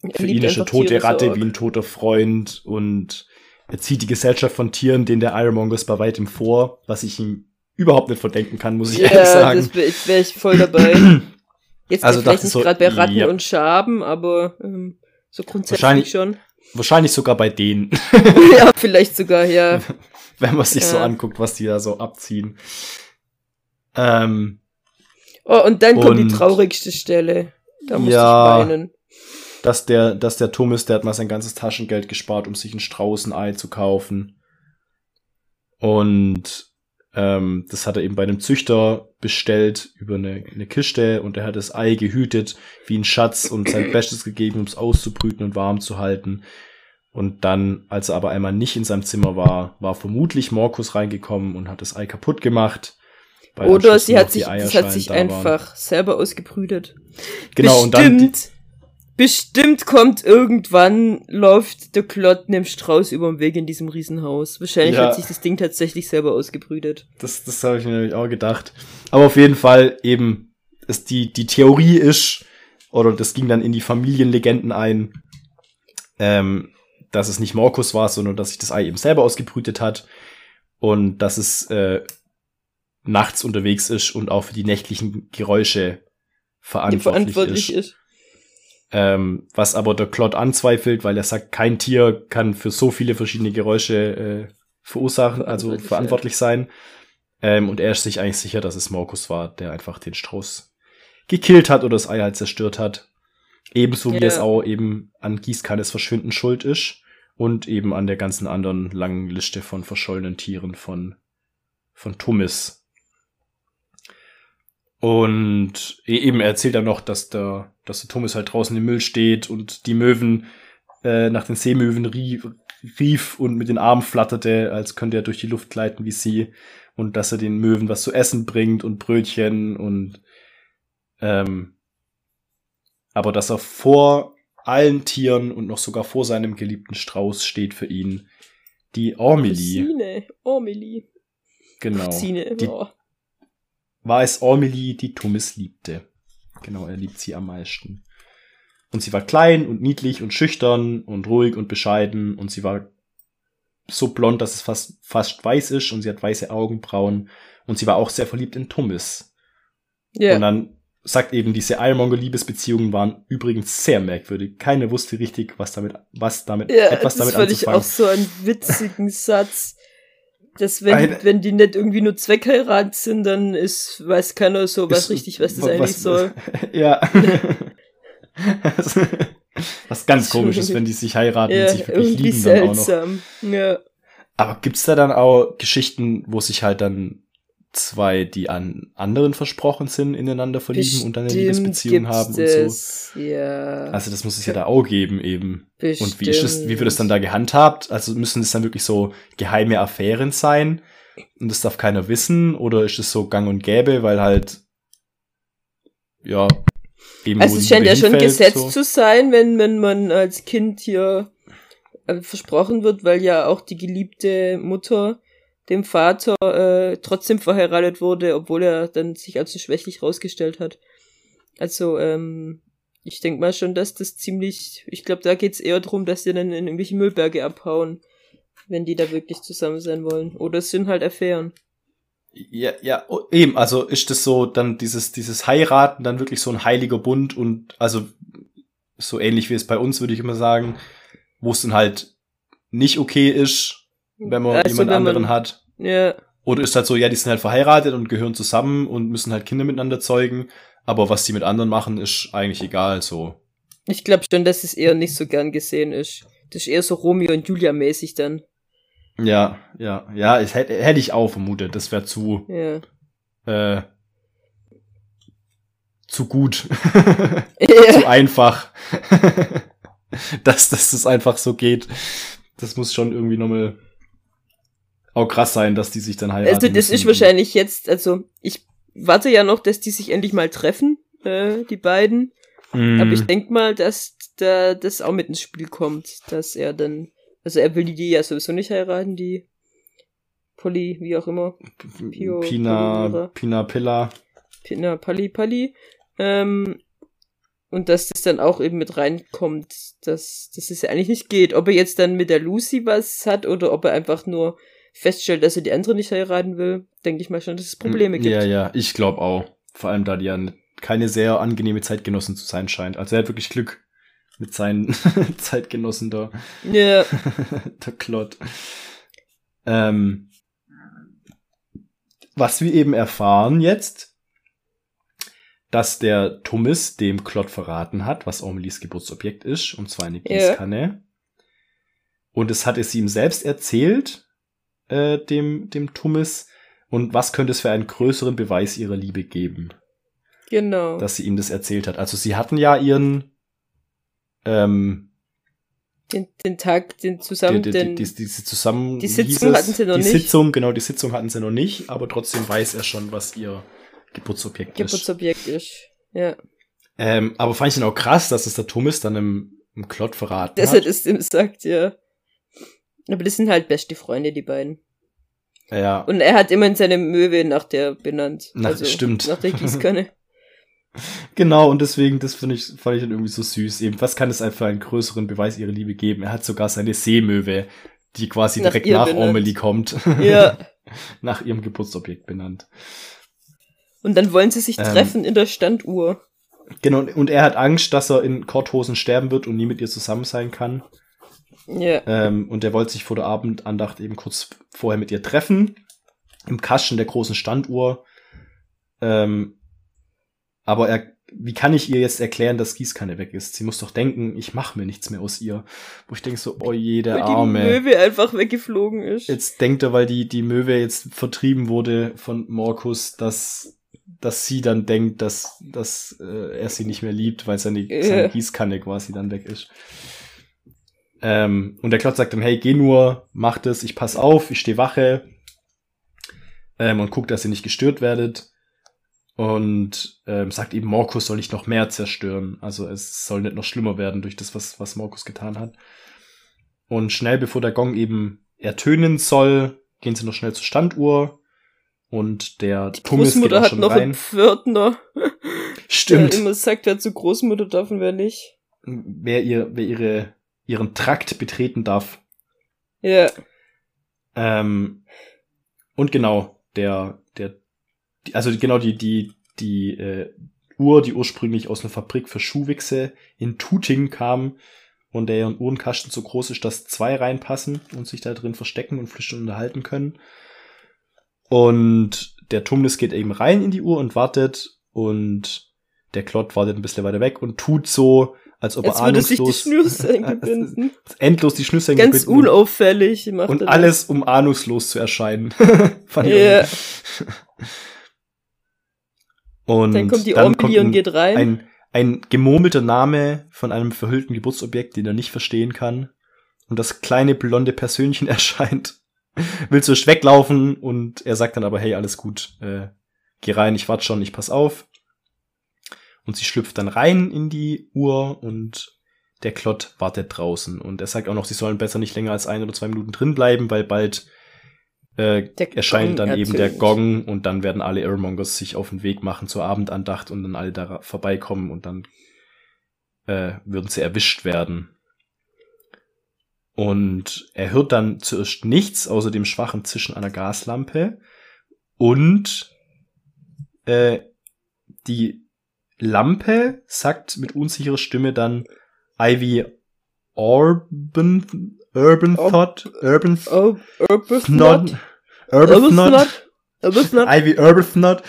Er für ihn ist eine tote Tiere so Ratte arg. wie ein toter Freund und er zieht die Gesellschaft von Tieren, den der Ironmonger ist, bei weitem vor, was ich ihm überhaupt nicht verdenken kann, muss ich ehrlich Ja, sagen. das wäre wär ich voll dabei. [clears throat] Jetzt Also vielleicht nicht so, gerade bei Ratten ja. und Schaben, aber ähm, so grundsätzlich Wahrscheinlich- schon. Wahrscheinlich sogar bei denen. [laughs] [laughs] ja, vielleicht sogar, ja. [laughs] wenn man sich so Ja. anguckt, was die da so abziehen. Ähm, Oh, und dann kommt die Und- traurigste Stelle. Da muss Ja. ich weinen. Dass der, dass der Thomas, der hat mal sein ganzes Taschengeld gespart, um sich ein Straußenei zu kaufen. Und ähm, das hat er eben bei einem Züchter bestellt über eine, eine Kiste und er hat das Ei gehütet wie ein Schatz und sein [clears throat] Bestes gegeben, um es auszubrüten und warm zu halten. Und dann, als er aber einmal nicht in seinem Zimmer war, war vermutlich Morkus reingekommen und hat das Ei kaputt gemacht. Oder sie hat sich, das hat sich da waren. einfach selber ausgebrütet. Genau, und dann bestimmt, kommt irgendwann, läuft der Klott einem Strauß über den Weg in diesem Riesenhaus. Wahrscheinlich Ja. hat sich das Ding tatsächlich selber ausgebrütet. Das, das habe ich mir nämlich auch gedacht. Aber auf jeden Fall eben, ist die, die Theorie ist, oder das ging dann in die Familienlegenden ein, ähm, dass es nicht Morkus war, sondern dass sich das Ei eben selber ausgebrütet hat und dass es äh, nachts unterwegs ist und auch für die nächtlichen Geräusche verantwortlich, verantwortlich ist. ist. Ähm, was aber der Klott anzweifelt, weil er sagt, kein Tier kann für so viele verschiedene Geräusche äh, verursachen, also Verantwortlich, sein. Ähm, und er ist sich eigentlich sicher, dass es Morkus war, der einfach den Strauß gekillt hat oder das Ei halt zerstört hat. Ebenso wie Ja. es auch eben an Gießkannes Verschwinden schuld ist und eben an der ganzen anderen langen Liste von verschollenen Tieren von, von Tummis. Und e- eben er erzählt dann noch, dass der, dass der Thomas halt draußen im Müll steht und die Möwen äh, nach den Seemöwen rief, rief und mit den Armen flatterte, als könnte er durch die Luft gleiten wie sie. Und dass er den Möwen was zu essen bringt und Brötchen und ähm, aber dass er vor allen Tieren und noch sogar vor seinem geliebten Strauß steht für ihn. Die Ormeli, Cousine, Ormeli. genau. Cousine, Die- oh. War es Ormeli, die Thomas liebte. Genau, er liebt sie am meisten. Und sie war klein und niedlich und schüchtern und ruhig und bescheiden und sie war so blond, dass es fast, fast weiß ist und sie hat weiße Augenbrauen und sie war auch sehr verliebt in Thomas. Ja. Und dann sagt eben, diese Ironmonger-Liebesbeziehungen waren übrigens sehr merkwürdig. Keiner wusste richtig, was damit, was damit, ja, etwas das damit fand ich anzufangen. auch so einen witzigen Satz. Dass wenn, Eine- wenn die nicht irgendwie nur Zweckheirat sind, dann ist, weiß keiner so was richtig, was das wa- eigentlich soll. [laughs] ja. [laughs] was ganz komisch ist, [laughs] wenn die sich heiraten Ja, und sich wirklich lieben dann auch noch. seltsam. Ja. Aber gibt's da dann auch Geschichten, wo sich halt dann zwei, die an anderen versprochen sind, ineinander verlieben und dann eine Bestimmt Liebesbeziehung haben und gibt's so? es, Ja. Also das muss es ja da auch geben eben. bestimmt. Und wie ist das, wie wird es dann da gehandhabt? Also müssen es dann wirklich so geheime Affären sein und das darf keiner wissen oder ist es so gang und gäbe, weil halt ja eben Also es scheint ja schon gesetzt so. zu sein, wenn, wenn man als Kind hier äh, versprochen wird, weil ja auch die geliebte Mutter dem Vater äh, trotzdem verheiratet wurde, obwohl er dann sich als so schwächlich rausgestellt hat. Also, ähm, ich denke mal schon, dass das ziemlich, ich glaube, da geht's eher drum, dass die dann in irgendwelche Müllberge abhauen, wenn die da wirklich zusammen sein wollen. Oder es sind halt Affären. Ja, ja, eben, also ist das so dann dieses, dieses Heiraten dann wirklich so ein heiliger Bund und also so ähnlich wie es bei uns, würde ich immer sagen, wo es dann halt nicht okay ist, wenn man Also, jemand wenn man- anderen hat. Ja, Oder ist halt so, ja, die sind halt verheiratet und gehören zusammen und müssen halt Kinder miteinander zeugen, aber was die mit anderen machen, ist eigentlich egal, so. ich glaube schon, dass es eher nicht so gern gesehen ist. Das ist eher so Romeo und Julia mäßig dann. Ja, ja, ja, ich hätte, hätte ich auch vermutet, das wäre zu, Ja. äh, zu gut. [laughs] ja. zu einfach, [laughs] dass, dass das einfach so geht. Das muss schon irgendwie nochmal auch krass sein, dass die sich dann heiraten. Also das ist wahrscheinlich jetzt, also ich warte ja noch, dass die sich endlich mal treffen, äh, die beiden. Mm, Aber ich denk mal, dass da das auch mit ins Spiel kommt, dass er dann, also er will die, ja sowieso nicht heiraten, die Polly, wie auch immer, Pio- Pina. Pina Pilla. Pina Pali Pali. Ähm, und dass das dann auch eben mit reinkommt, dass, dass es ja eigentlich nicht geht. Ob er jetzt dann mit der Lucy was hat oder ob er einfach nur feststellt, dass er die andere nicht heiraten will, denke ich mal schon, dass es Probleme gibt. Ja, ja, ich glaube auch. Vor allem, da die ja keine sehr angenehme Zeitgenossen zu sein scheint. Also er hat wirklich Glück mit seinen [laughs] Zeitgenossen da. Ja. [laughs] der Klott. Ähm, was wir eben erfahren jetzt, dass der Thomas dem Klott verraten hat, was Omelies Geburtsobjekt ist, und zwar eine. Gießkanne. Und es hat es ihm selbst erzählt, äh, dem, dem Thomas. Und was könnte es für einen größeren Beweis ihrer Liebe geben? Genau. dass sie ihm das erzählt hat. Also sie hatten ja ihren ähm, den, den Tag, den zusammen, die, die, die, die, diese zusammen die Sitzung es, hatten sie noch die nicht. Sitzung, genau, die Sitzung hatten sie noch nicht, aber trotzdem weiß er schon, was ihr Geburtsobjekt ist. Geburtsobjekt ist. Ja. Ähm, aber fand ich dann auch krass, dass es der Thomas dann im, im Klott verraten Dass er hat. das ihm sagt, ja. Aber das sind halt beste Freunde, die beiden. Ja, Und er hat immerhin seine Möwe nach der benannt. Nach- also stimmt. Nach der Gießkanne. [laughs] genau, und deswegen, das finde ich, fand ich dann irgendwie so süß. Eben, was kann es einfach für einen größeren Beweis ihrer Liebe geben? Er hat sogar seine Seemöwe, die quasi Nach direkt nach benannt. Amelie kommt, ja. [laughs] nach ihrem Geburtsobjekt benannt. Und dann wollen sie sich Ähm. treffen in der Standuhr. Genau, und er hat Angst, dass er in Korthosen sterben wird und nie mit ihr zusammen sein kann. Ja. Ähm, und er wollte sich vor der Abendandacht eben kurz vorher mit ihr treffen. Im Kasten der großen Standuhr. Ähm, aber er, wie kann ich ihr jetzt erklären, dass Gießkanne weg ist? Sie muss doch denken, ich mache mir nichts mehr aus ihr. Wo ich denke so, oh je, der Weil die Arme. Möwe einfach weggeflogen ist. Jetzt denkt er, weil die, die Möwe jetzt vertrieben wurde von Morkus, dass, dass sie dann denkt, dass, dass äh, er sie nicht mehr liebt, weil seine, Ja. seine Gießkanne quasi dann weg ist. Ähm, und der Klotz sagt dann, hey, geh nur, mach das, ich pass auf, ich stehe Wache ähm, und guck, dass ihr nicht gestört werdet. Und ähm, sagt eben, Morkus soll nicht noch mehr zerstören. Also es soll nicht noch schlimmer werden durch das, was, was Morkus getan hat. Und schnell bevor der Gong eben ertönen soll, gehen sie noch schnell zur Standuhr. Und der Die geht Großmutter hat noch rein. einen Pförtner, [laughs] Stimmt. der immer sagt, wer zur Großmutter darf und wer nicht. Wer ihr, wer ihre, ihren Trakt betreten darf. Ja. Ähm, und genau, der, der, die- also genau die, die, die äh, Uhr, die ursprünglich aus einer Fabrik für Schuhwichse in Tuting kam und der Uhrenkasten so groß ist, dass zwei reinpassen und sich da drin verstecken und flüchten unterhalten können. Und der Tumnis geht eben rein in die Uhr und wartet und der Klott wartet ein bisschen weiter weg und tut so, als ob Jetzt er würde sich die ahnungslos Schnürsenkel [laughs] binden. endlos die Schnürsenkel Ganz binden und- unauffällig macht und alles, um ahnungslos zu erscheinen. [laughs] Fand ich gut. Und Dann kommt die dann kommt und ein, geht rein. ein, ein gemurmelter Name von einem verhüllten Geburtsobjekt, den er nicht verstehen kann. Und das kleine blonde Persönchen [laughs] erscheint. Will zuerst weglaufen und er sagt dann aber, hey, alles gut, äh, geh rein, ich warte schon, ich pass auf. Und sie schlüpft dann rein in die Uhr und der Klott wartet draußen. Und er sagt auch noch, sie sollen besser nicht länger als ein oder zwei Minuten drin bleiben, weil bald äh, erscheint dann eben der. Gong und dann werden alle Irrmongers sich auf den Weg machen zur Abendandacht und dann alle da vorbeikommen und dann äh, würden sie erwischt werden. Und er hört dann zuerst nichts außer dem schwachen Zischen einer Gaslampe und äh, die Lampe sagt mit unsicherer Stimme dann Ivy Urban Urban Ob- Thought Urban Arbuthnot. Not Arbuthnot. Arbuthnot. Ivy Arbuthnot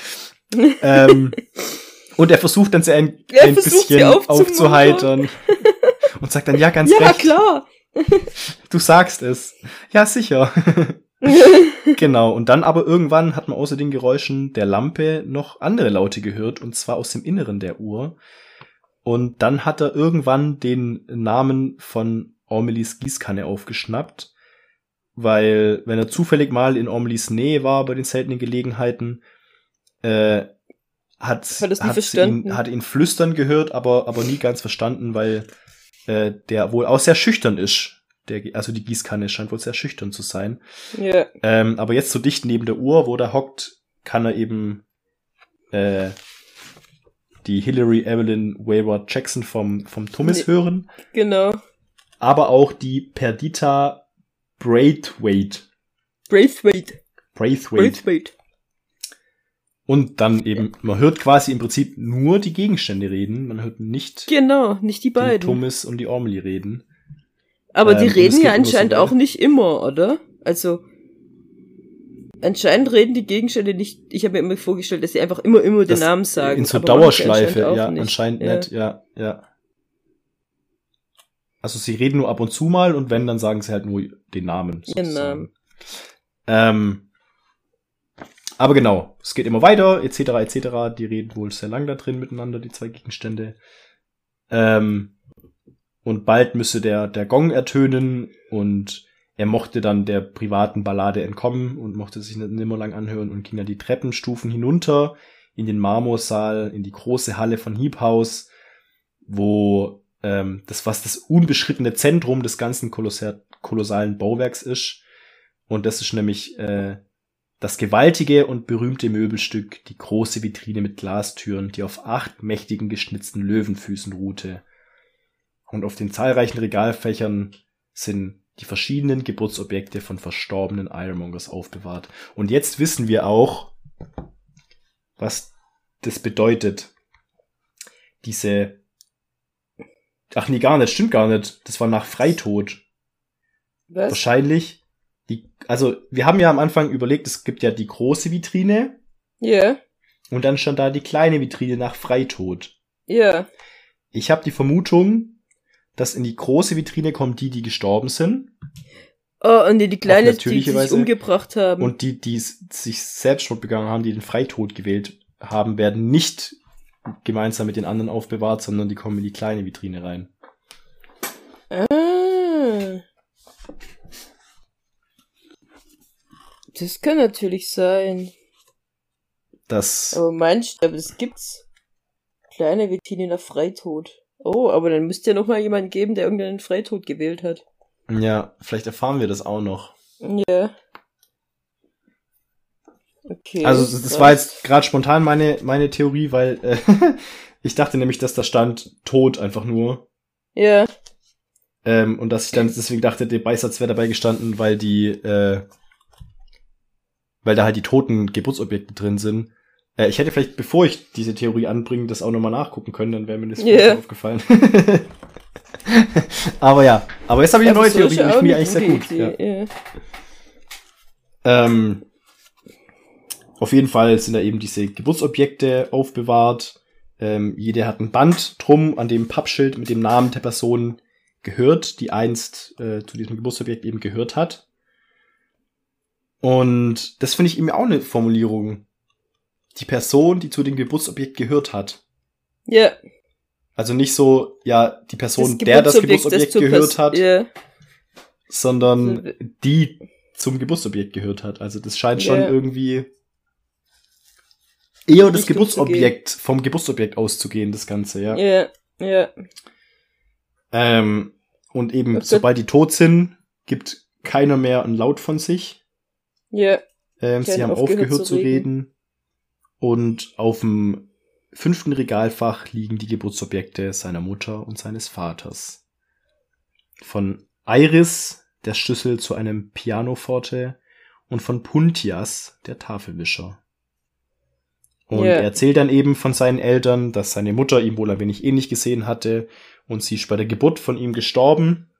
ähm, und er versucht dann sie ein, Er ein bisschen aufzuheitern und sagt dann ja ganz Ja, recht klar. du sagst es ja sicher [laughs] genau und dann aber irgendwann hat man außer den Geräuschen der Lampe noch andere Laute gehört und zwar aus dem Inneren der Uhr und dann hat er irgendwann den Namen von Ormelis Gießkanne aufgeschnappt, weil wenn er zufällig mal in Ormelis Nähe war bei den seltenen Gelegenheiten, äh, hat, Hat ihn, hat ihn flüstern gehört, aber, aber nie ganz verstanden, weil äh, der wohl auch sehr schüchtern ist. Der, also die Gießkanne scheint wohl sehr schüchtern zu sein. Ja. Ähm, aber jetzt so dicht neben der Uhr, wo der hockt, kann er eben äh, die Hillary Evelyn Wayward Jackson vom, vom Thomas Nee. hören, Genau. aber auch die Perdita Braithwaite. Braithwaite. Braithwaite. Braithwaite. Und dann eben, man hört quasi im Prinzip nur die Gegenstände reden, man hört nicht Genau, nicht die den beiden. Thomas und die Ormeli reden. Aber Ähm, die reden ja so anscheinend auch nicht immer, oder? Also anscheinend reden die Gegenstände nicht. Ich habe mir immer vorgestellt, dass sie einfach immer immer den Das Namen sagen. In so Dauerschleife, anscheinend ja, nicht. anscheinend Ja. nicht, ja, ja. Also sie reden nur ab und zu mal und wenn, dann sagen sie halt nur den Namen. sozusagen. Namen. Ähm, aber genau, es geht immer weiter, etc., etc. Die reden wohl sehr lang da drin miteinander, die zwei Gegenstände. Ähm, und bald müsse der, der Gong ertönen und er mochte dann der privaten Ballade entkommen und mochte sich nicht nimmer lang anhören und ging dann die Treppenstufen hinunter in den Marmorsaal, in die große Halle von House, wo ähm, das, was das unbeschrittene Zentrum des ganzen kolossal, kolossalen Bauwerks ist. Und das ist nämlich äh, das gewaltige und berühmte Möbelstück, die große Vitrine mit Glastüren, die auf acht mächtigen geschnitzten Löwenfüßen ruhte. Und auf den zahlreichen Regalfächern sind die verschiedenen Geburtsobjekte von verstorbenen Ironmongers aufbewahrt. Und jetzt wissen wir auch, was das bedeutet. Diese. Ach nee, gar nicht, stimmt gar nicht. Das war nach Freitod. Was? Wahrscheinlich. Die, also, wir haben ja am Anfang überlegt, es gibt ja die große Vitrine Ja, und dann stand da die kleine Vitrine nach Freitod. ja. Ich habe die Vermutung, dass in die große Vitrine kommen die, die gestorben sind Oh, und die, die Kleine, die, die sich Weise. umgebracht haben. und die, die sich Selbstmord begangen haben, die den Freitod gewählt haben, werden nicht gemeinsam mit den anderen aufbewahrt, sondern die kommen in die kleine Vitrine rein. ah. Das kann natürlich sein. Das Aber meinst du, aber das gibt's? Kleine Vitrine nach Freitod. Oh, aber dann müsste ja noch mal jemand geben, der irgendeinen Freitod gewählt hat. ja, vielleicht erfahren wir das auch noch. Ja. Okay. Also das, das war jetzt gerade spontan meine meine Theorie, weil äh, [laughs] ich dachte nämlich, dass da stand tot einfach nur Ja, ähm, und dass ich dann deswegen dachte, der Beisatz wäre dabei gestanden, weil die äh, weil da halt die toten Geburtsobjekte drin sind. Äh, ich hätte vielleicht, bevor ich diese Theorie anbringe, das auch nochmal nachgucken können, dann wäre mir das yeah. aufgefallen. [laughs] aber ja, aber jetzt habe ich eine neue Theorie, die ich eine eigentlich sehr gut. Ja. Idee, ja. Ähm, auf jeden Fall sind da eben diese Geburtsobjekte aufbewahrt. Ähm, jeder hat ein Band drum, an dem Pappschild mit dem Namen der Person gehört, die einst äh, zu diesem Geburtsobjekt eben gehört hat. Und das finde ich eben auch eine Formulierung. Die Person, die zu dem Geburtsobjekt gehört hat. Ja, Also nicht so, ja, die Person, das der das Geburtsobjekt, zur gehört hat, Ja, sondern die zum Geburtsobjekt gehört hat. Also das scheint schon Ja. irgendwie eher das Geburtsobjekt, vom Geburtsobjekt auszugehen, das Ganze, ja. ja, ja. Ähm, und eben, Okay. sobald die tot sind, gibt keiner mehr ein Laut von sich. Ja, Ähm, sie haben aufgehört aufgehört zu zu reden. Und auf dem fünften Regalfach liegen die Geburtsobjekte seiner Mutter und seines Vaters. Von Iris, der Schlüssel zu einem Pianoforte, und von Puntias, der Tafelwischer. Und Ja. er erzählt dann eben von seinen Eltern, dass seine Mutter ihm wohl ein wenig ähnlich gesehen hatte und sie ist bei der Geburt von ihm gestorben.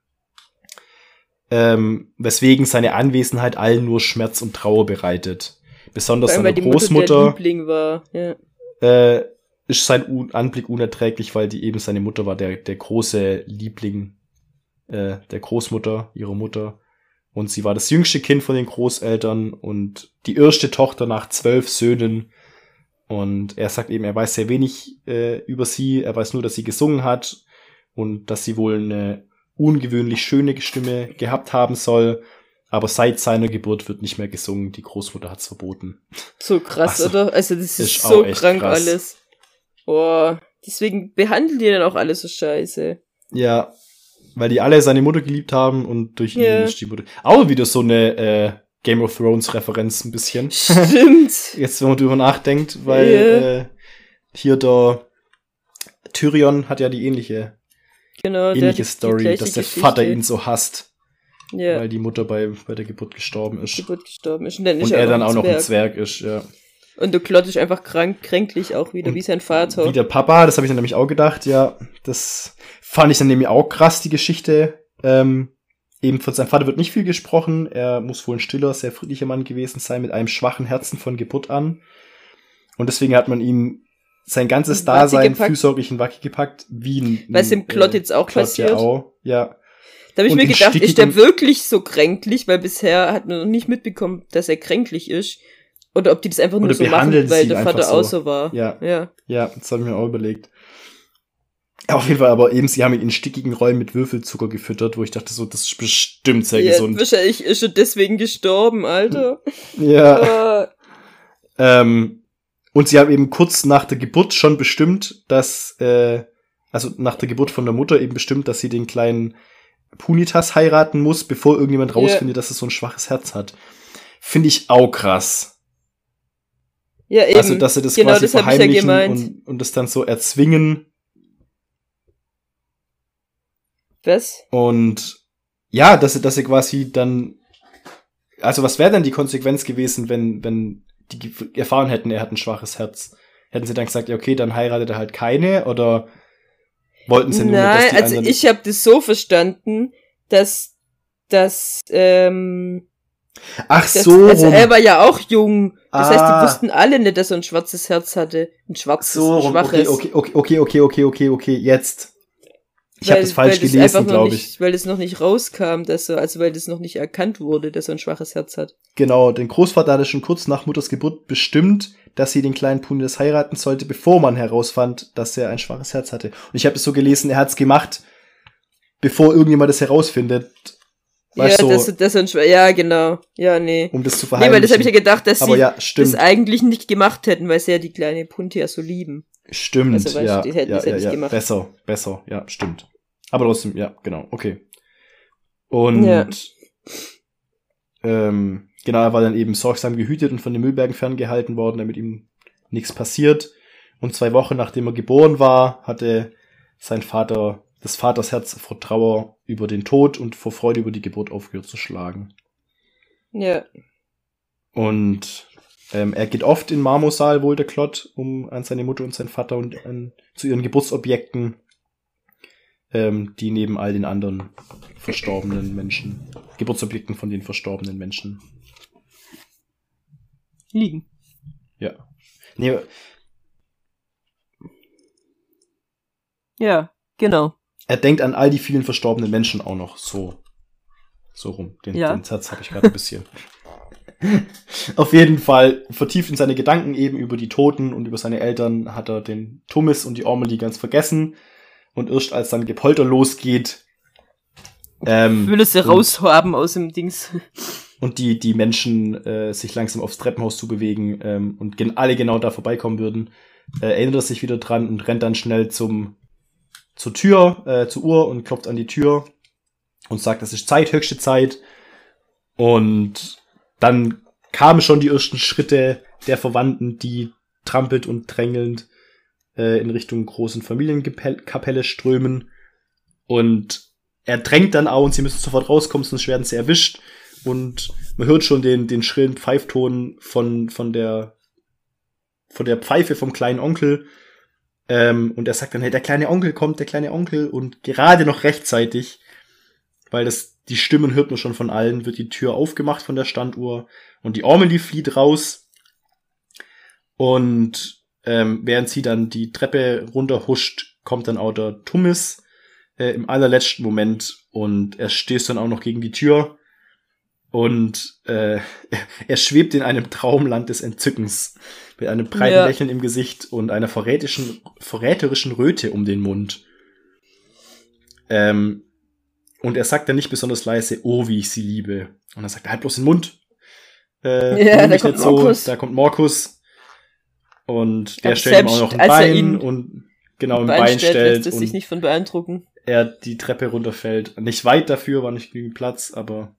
Ähm, weswegen seine Anwesenheit allen nur Schmerz und Trauer bereitet. Besonders seine Großmutter Liebling war. Ja. äh, ist sein Un Anblick unerträglich, weil die eben seine Mutter war, der, der große Liebling äh, der Großmutter, ihrer Mutter. Und sie war das jüngste Kind von den Großeltern und die erste Tochter nach zwölf Söhnen. Und er sagt eben, er weiß sehr wenig äh, über sie. Er weiß nur, dass sie gesungen hat und dass sie wohl eine ungewöhnlich schöne Stimme gehabt haben soll. Aber seit seiner Geburt wird nicht mehr gesungen. Die Großmutter hat's verboten. So krass, Also, oder? Also das ist, ist so krank krass. alles. Boah, deswegen behandeln die dann auch alles so scheiße. Ja, weil die alle seine Mutter geliebt haben und durch ihn Ja. ist die Mutter. Auch wieder so eine äh, Game of Thrones Referenz ein bisschen. Stimmt. [laughs] Jetzt, wenn man drüber nachdenkt, weil Ja. äh, hier der Tyrion hat ja die ähnliche, genau, ähnliche Story, dass der Geschichte. Vater ihn so hasst, ja, weil die Mutter bei, bei der Geburt gestorben ist. Geburt gestorben ist. Und, dann ist Und er dann auch noch ein Zwerg ist, ja. Und der Klott ist einfach krank, kränklich auch wieder, Und wie sein Vater. Wie der Papa, das habe ich dann nämlich auch gedacht, ja. Das fand ich dann nämlich auch krass, die Geschichte. Ähm, eben von seinem Vater wird nicht viel gesprochen. Er muss wohl ein stiller, sehr friedlicher Mann gewesen sein, mit einem schwachen Herzen von Geburt an. Und deswegen hat man ihn sein ganzes Dasein fürsorglich in Wacke gepackt, wie ein. Was im Klott jetzt auch Klott passiert. Ja, auch, ja. Da habe ich mir gedacht, ist der wirklich so kränklich, weil bisher hat man noch nicht mitbekommen, dass er kränklich ist. Oder ob die das einfach nur so machen, weil der Vater so. auch so war. Ja. Ja. Ja, das habe ich mir auch überlegt. Auf jeden Fall, aber eben, sie haben ihn in stickigen Rollen mit Würfelzucker gefüttert, wo ich dachte, so, das ist bestimmt sehr ja gesund. wahrscheinlich ist er deswegen gestorben, Alter. [laughs] Ja. Ah, Ähm, und sie haben eben kurz nach der Geburt schon bestimmt, dass, äh, also nach der Geburt von der Mutter eben bestimmt, dass sie den kleinen Punitas heiraten muss, bevor irgendjemand Ja. rausfindet, dass er so ein schwaches Herz hat. Finde ich auch krass. ja, eben. Also, dass sie das genau, quasi das ja verheimlichen gemeint. und, und das dann so erzwingen. Was? Und ja, dass sie, dass sie quasi dann, also was wäre denn die Konsequenz gewesen, wenn, wenn die erfahren hätten, er hat ein schwaches Herz? Hätten sie dann gesagt, ja, okay, dann heiratet er halt keine oder wollten sie nur, dass Nein, die also ich habe das so verstanden, dass, dass, ähm, ach das, so, also rum. er war ja auch jung. Das heißt, Ah. die wussten alle nicht, dass er ein schwarzes Herz hatte. Ein schwarzes, so, ein schwaches. okay, okay, okay, okay, okay, okay, okay, jetzt. Ich habe das falsch weil gelesen, glaube nicht- ich. Weil das noch nicht rauskam, dass er, also weil das noch nicht erkannt wurde, dass er ein schwaches Herz hat. Genau, den Großvater hatte schon kurz nach Mutters Geburt bestimmt, dass sie den kleinen Punitas heiraten sollte, bevor man herausfand, dass er ein schwaches Herz hatte. Und ich habe es so gelesen, er hat's gemacht, bevor irgendjemand das herausfindet, weißt ja, dass er ein schwa- ja, genau. Ja, nee. um das zu Nee, verheimlichen. weil das habe ich ja gedacht, dass Aber sie ja, das eigentlich nicht gemacht hätten, weil sie ja die kleine Punti ja so lieben. stimmt, also, ja, die hätten ja, es ja ja, gemacht. besser, besser, ja, stimmt. Aber trotzdem, ja, genau, okay. Und ähm, genau, er war dann eben sorgsam gehütet und von den Müllbergen ferngehalten worden, damit ihm nichts passiert. Und zwei Wochen nachdem er geboren war, hatte sein Vater, das Vaters Herz vor Trauer über den Tod und vor Freude über die Geburt aufgehört zu schlagen. Ja. Und Ähm, er geht oft in Marmorsaal, wohl der Klott, um an seine Mutter und seinen Vater und an, zu ihren Geburtsobjekten, ähm, die neben all den anderen verstorbenen Menschen, Geburtsobjekten von den verstorbenen Menschen Liegen. Ja. Nee, Ja, genau. er denkt an all die vielen verstorbenen Menschen auch noch so. So rum. Den, Ja. den Satz habe ich gerade ein bisschen. [laughs] Auf jeden Fall vertieft in seine Gedanken eben über die Toten und über seine Eltern hat er den Tummis und die Ormeli ganz vergessen. Und erst als dann Gepolter losgeht, ähm, will es ja und- raushaben aus dem Dings. Und die, die Menschen äh, sich langsam aufs Treppenhaus zu bewegen ähm, und gen alle genau da vorbeikommen würden, äh, erinnert er sich wieder dran und rennt dann schnell zum zur Tür, äh, zur Uhr und klopft an die Tür und sagt, es ist Zeit, höchste Zeit. Und dann kamen schon die ersten Schritte der Verwandten, die trampelt und drängelnd äh, in Richtung großen Familienkapelle strömen. Und er drängt dann auch und sie müssen sofort rauskommen, sonst werden sie erwischt. Und man hört schon den, den schrillen Pfeifton von, von der, von der Pfeife vom kleinen Onkel. Ähm, und er sagt dann, hey, der kleine Onkel kommt, der kleine Onkel. Und gerade noch rechtzeitig, weil das, die Stimmen hört man schon von allen, wird die Tür aufgemacht von der Standuhr. Und die Ormeli flieht raus. Und ähm, während sie dann die Treppe runterhuscht, kommt dann auch der Tummis äh, im allerletzten Moment und er stößt dann auch noch gegen die Tür und äh, [laughs] er schwebt in einem Traumland des Entzückens mit einem breiten Ja. Lächeln im Gesicht und einer verrätischen, verräterischen Röte um den Mund. Ähm, und er sagt dann nicht besonders leise, oh, wie ich sie liebe. Und er sagt, halt bloß den Mund. Äh, Ja, da kommt so. Morkus. Da kommt Morkus. Und der Aber stellt ihm auch noch ein er Bein und genau ein Bein Bein stellt, stellt lässt es und sich nicht von beeindrucken. er die Treppe runterfällt. Nicht weit dafür, war nicht genügend Platz, aber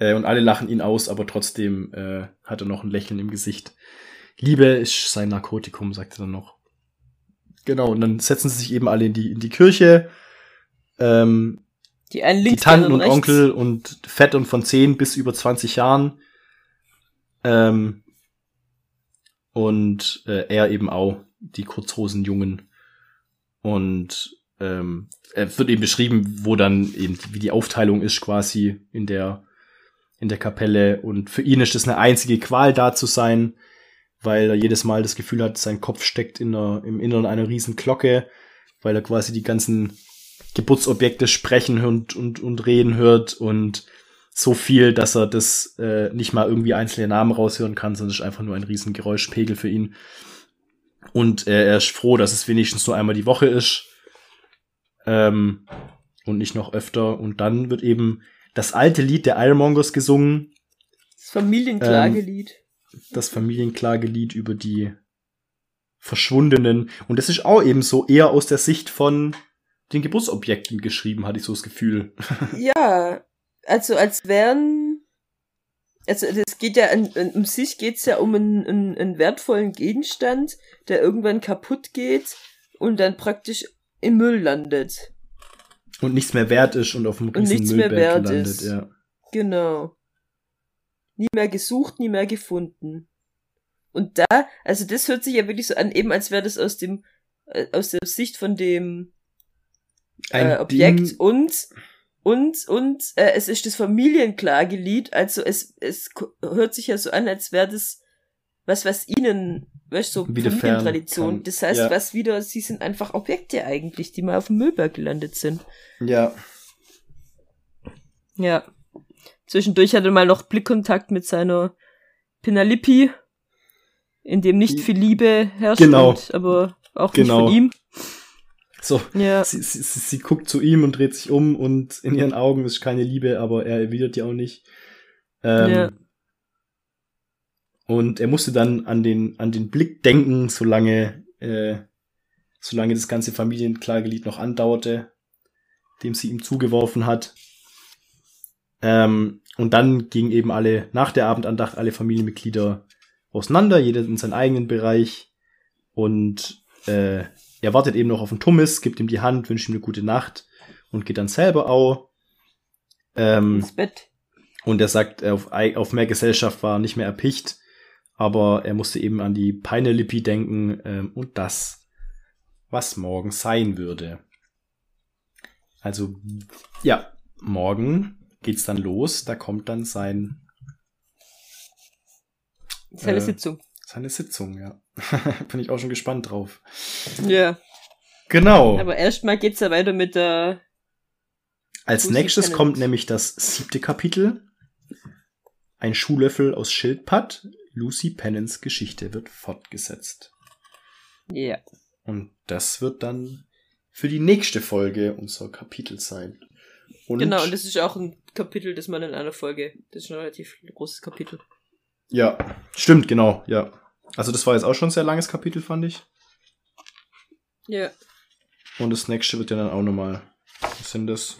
äh, und alle lachen ihn aus, aber trotzdem äh, hat er noch ein Lächeln im Gesicht. Liebe ist sein Narkotikum, sagt er dann noch. Genau, und dann setzen sie sich eben alle in die, in die Kirche. Ähm, Die die Tanten und rechts. Onkel und fett und von 10 bis über 20 Jahren. Ähm, und äh, er eben auch, die Kurzhosenjungen. Und ähm, er wird eben beschrieben, wo dann eben wie die Aufteilung ist quasi in der in der Kapelle. Und für ihn ist das eine einzige Qual da zu sein, weil er jedes Mal das Gefühl hat, sein Kopf steckt in der, im Inneren einer riesen Glocke, weil er quasi die ganzen Geburtsobjekte sprechen und, und, und reden hört und so viel, dass er das äh, nicht mal irgendwie einzelne Namen raushören kann, sondern es ist einfach nur ein riesen Geräuschpegel für ihn. Und äh, er ist froh, dass es wenigstens nur einmal die Woche ist ähm, und nicht noch öfter. Und dann wird eben das alte Lied der Ironmongers gesungen, Das Familienklagelied. das Familienklagelied über die Verschwundenen. Und das ist auch eben so eher aus der Sicht von den Geburtsobjekten geschrieben, hatte ich so das Gefühl. [laughs] Ja, also als wären, also das geht ja, an, an, um sich geht's ja um einen, einen, einen wertvollen Gegenstand, der irgendwann kaputt geht und dann praktisch im Müll landet. Und nichts mehr wert ist und auf dem riesen nichts mehr Müllberg wert landet, ist. ja. Genau. Nie mehr gesucht, nie mehr gefunden. Und da, also das hört sich ja wirklich so an, eben als wäre das aus dem, äh, aus der Sicht von dem äh, Objekt Ding- und und und äh, es ist das Familienklagelied, also es es hört sich ja so an, als wäre das was was ihnen, weißt du, so Widerfahren Familientradition. kann. Das heißt, Ja. was wieder, sie sind einfach Objekte eigentlich, die mal auf dem Müllberg gelandet sind. Ja. Ja. Zwischendurch hatte er mal noch Blickkontakt mit seiner Pinalippi, in dem nicht viel Liebe herrscht, Genau. und, aber auch Genau. nicht von ihm. So, Ja. sie, sie, sie, sie guckt zu ihm und dreht sich um und in ihren Augen ist keine Liebe, aber er erwidert die auch nicht. Ähm, Ja. Und er musste dann an den, an den Blick denken, solange, äh, solange das ganze Familienklagelied noch andauerte, dem sie ihm zugeworfen hat. Ähm, und dann gingen eben alle, nach der Abendandacht, alle Familienmitglieder auseinander, jeder in seinen eigenen Bereich. Und äh, er wartet eben noch auf den Tummis, gibt ihm die Hand, wünscht ihm eine gute Nacht und geht dann selber auch. Ähm, Ins Bett. und er sagt, auf, auf mehr Gesellschaft war nicht mehr erpicht. Aber er musste eben an die Penelope denken ähm, und das, was morgen sein würde. Also, ja, morgen geht's dann los. Da kommt dann sein Seine Äh, Sitzung. seine Sitzung, ja. [laughs] Bin ich auch schon gespannt drauf. Ja. Genau. Aber erstmal geht's ja weiter mit der. Als Lucy nächstes kommt nämlich das siebte Kapitel. Ein Schuhlöffel aus Schildpatt. Lucy Pennants Geschichte wird fortgesetzt. Ja. Und das wird dann für die nächste Folge unser Kapitel sein. Und Genau, und das ist auch ein Kapitel, das man in einer Folge. Das ist ein relativ großes Kapitel. ja, stimmt, genau, ja. Also das war jetzt auch schon ein sehr langes Kapitel, fand ich. Ja. Und das nächste wird ja dann auch nochmal, was sind das?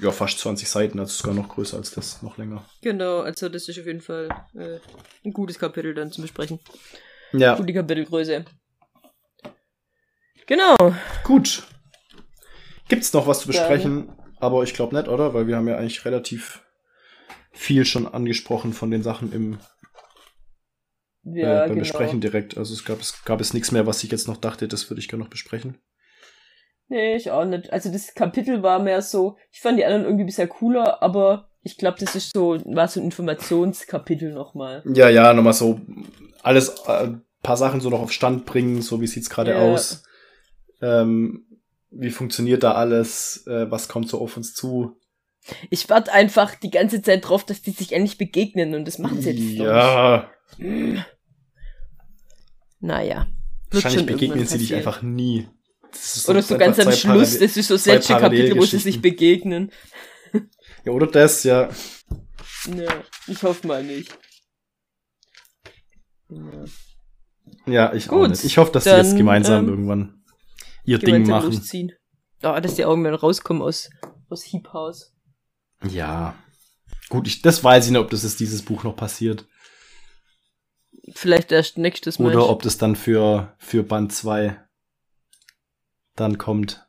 Ja, fast 20 Seiten, also sogar noch größer als das, noch länger. Genau, also das ist auf jeden Fall äh, ein gutes Kapitel dann zu besprechen. Ja, Gute Kapitelgröße. Genau. gut. Gibt's noch was zu besprechen? Aber ich glaube nicht, oder? Weil wir haben ja eigentlich relativ viel schon angesprochen von den Sachen im Ja, äh, beim genau. Besprechen direkt. Also es gab es gab es nichts mehr, was ich jetzt noch dachte, das würde ich gerne noch besprechen. Nee, ich auch nicht. Also das Kapitel war mehr so, ich fand die anderen irgendwie bisher cooler, aber ich glaube, das ist so, war so ein Informationskapitel nochmal. Ja, ja, nochmal so alles, äh, paar Sachen so noch auf Stand bringen, so wie sieht's gerade Ja. aus. Ähm, wie funktioniert da alles? Äh, was kommt so auf uns zu? Ich warte einfach die ganze Zeit drauf, dass die sich endlich begegnen und das machen sie jetzt Ja, nicht. Naja. Wahrscheinlich begegnen sie dich passieren. einfach nie. Ist Oder so ganz am Schluss, Parallel- das ist so das letzte Kapitel, wo sie sich begegnen. Ja, oder das, ja. Ja, ich hoffe mal nicht. Ja. Ja, ich auch Gut. Ich hoffe, dass dann, jetzt gemeinsam ähm, irgendwann ihr Ding machen. losziehen. Ja, dass die irgendwann rauskommen aus, aus Heap House. Ja. Gut, ich, das weiß ich nicht, ob das ist dieses Buch noch passiert. Vielleicht erst nächstes Mal. Oder ob das dann für, für Band 2 dann kommt.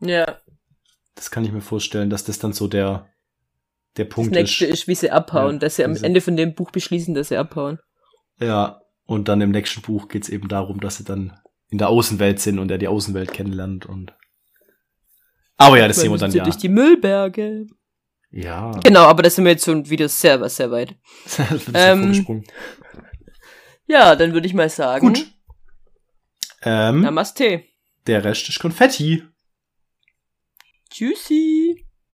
Ja, Das kann ich mir vorstellen, dass das dann so der, der das Punkt nächste ist. ist, wie sie abhauen, Ja, dass sie am Ende von dem Buch beschließen, dass sie abhauen. Ja. Und dann im nächsten Buch geht's eben darum, dass sie dann in der Außenwelt sind und er die Außenwelt kennenlernt und. Aber ja, das sehen wir dann ja. durch die Müllberge. Ja. Genau, aber da sind wir jetzt schon wieder sehr, sehr weit. [laughs] Das ist Ähm. Ja, dann würde ich mal sagen. Gut. Ähm, Namaste. der Rest ist Konfetti. Tschüssi.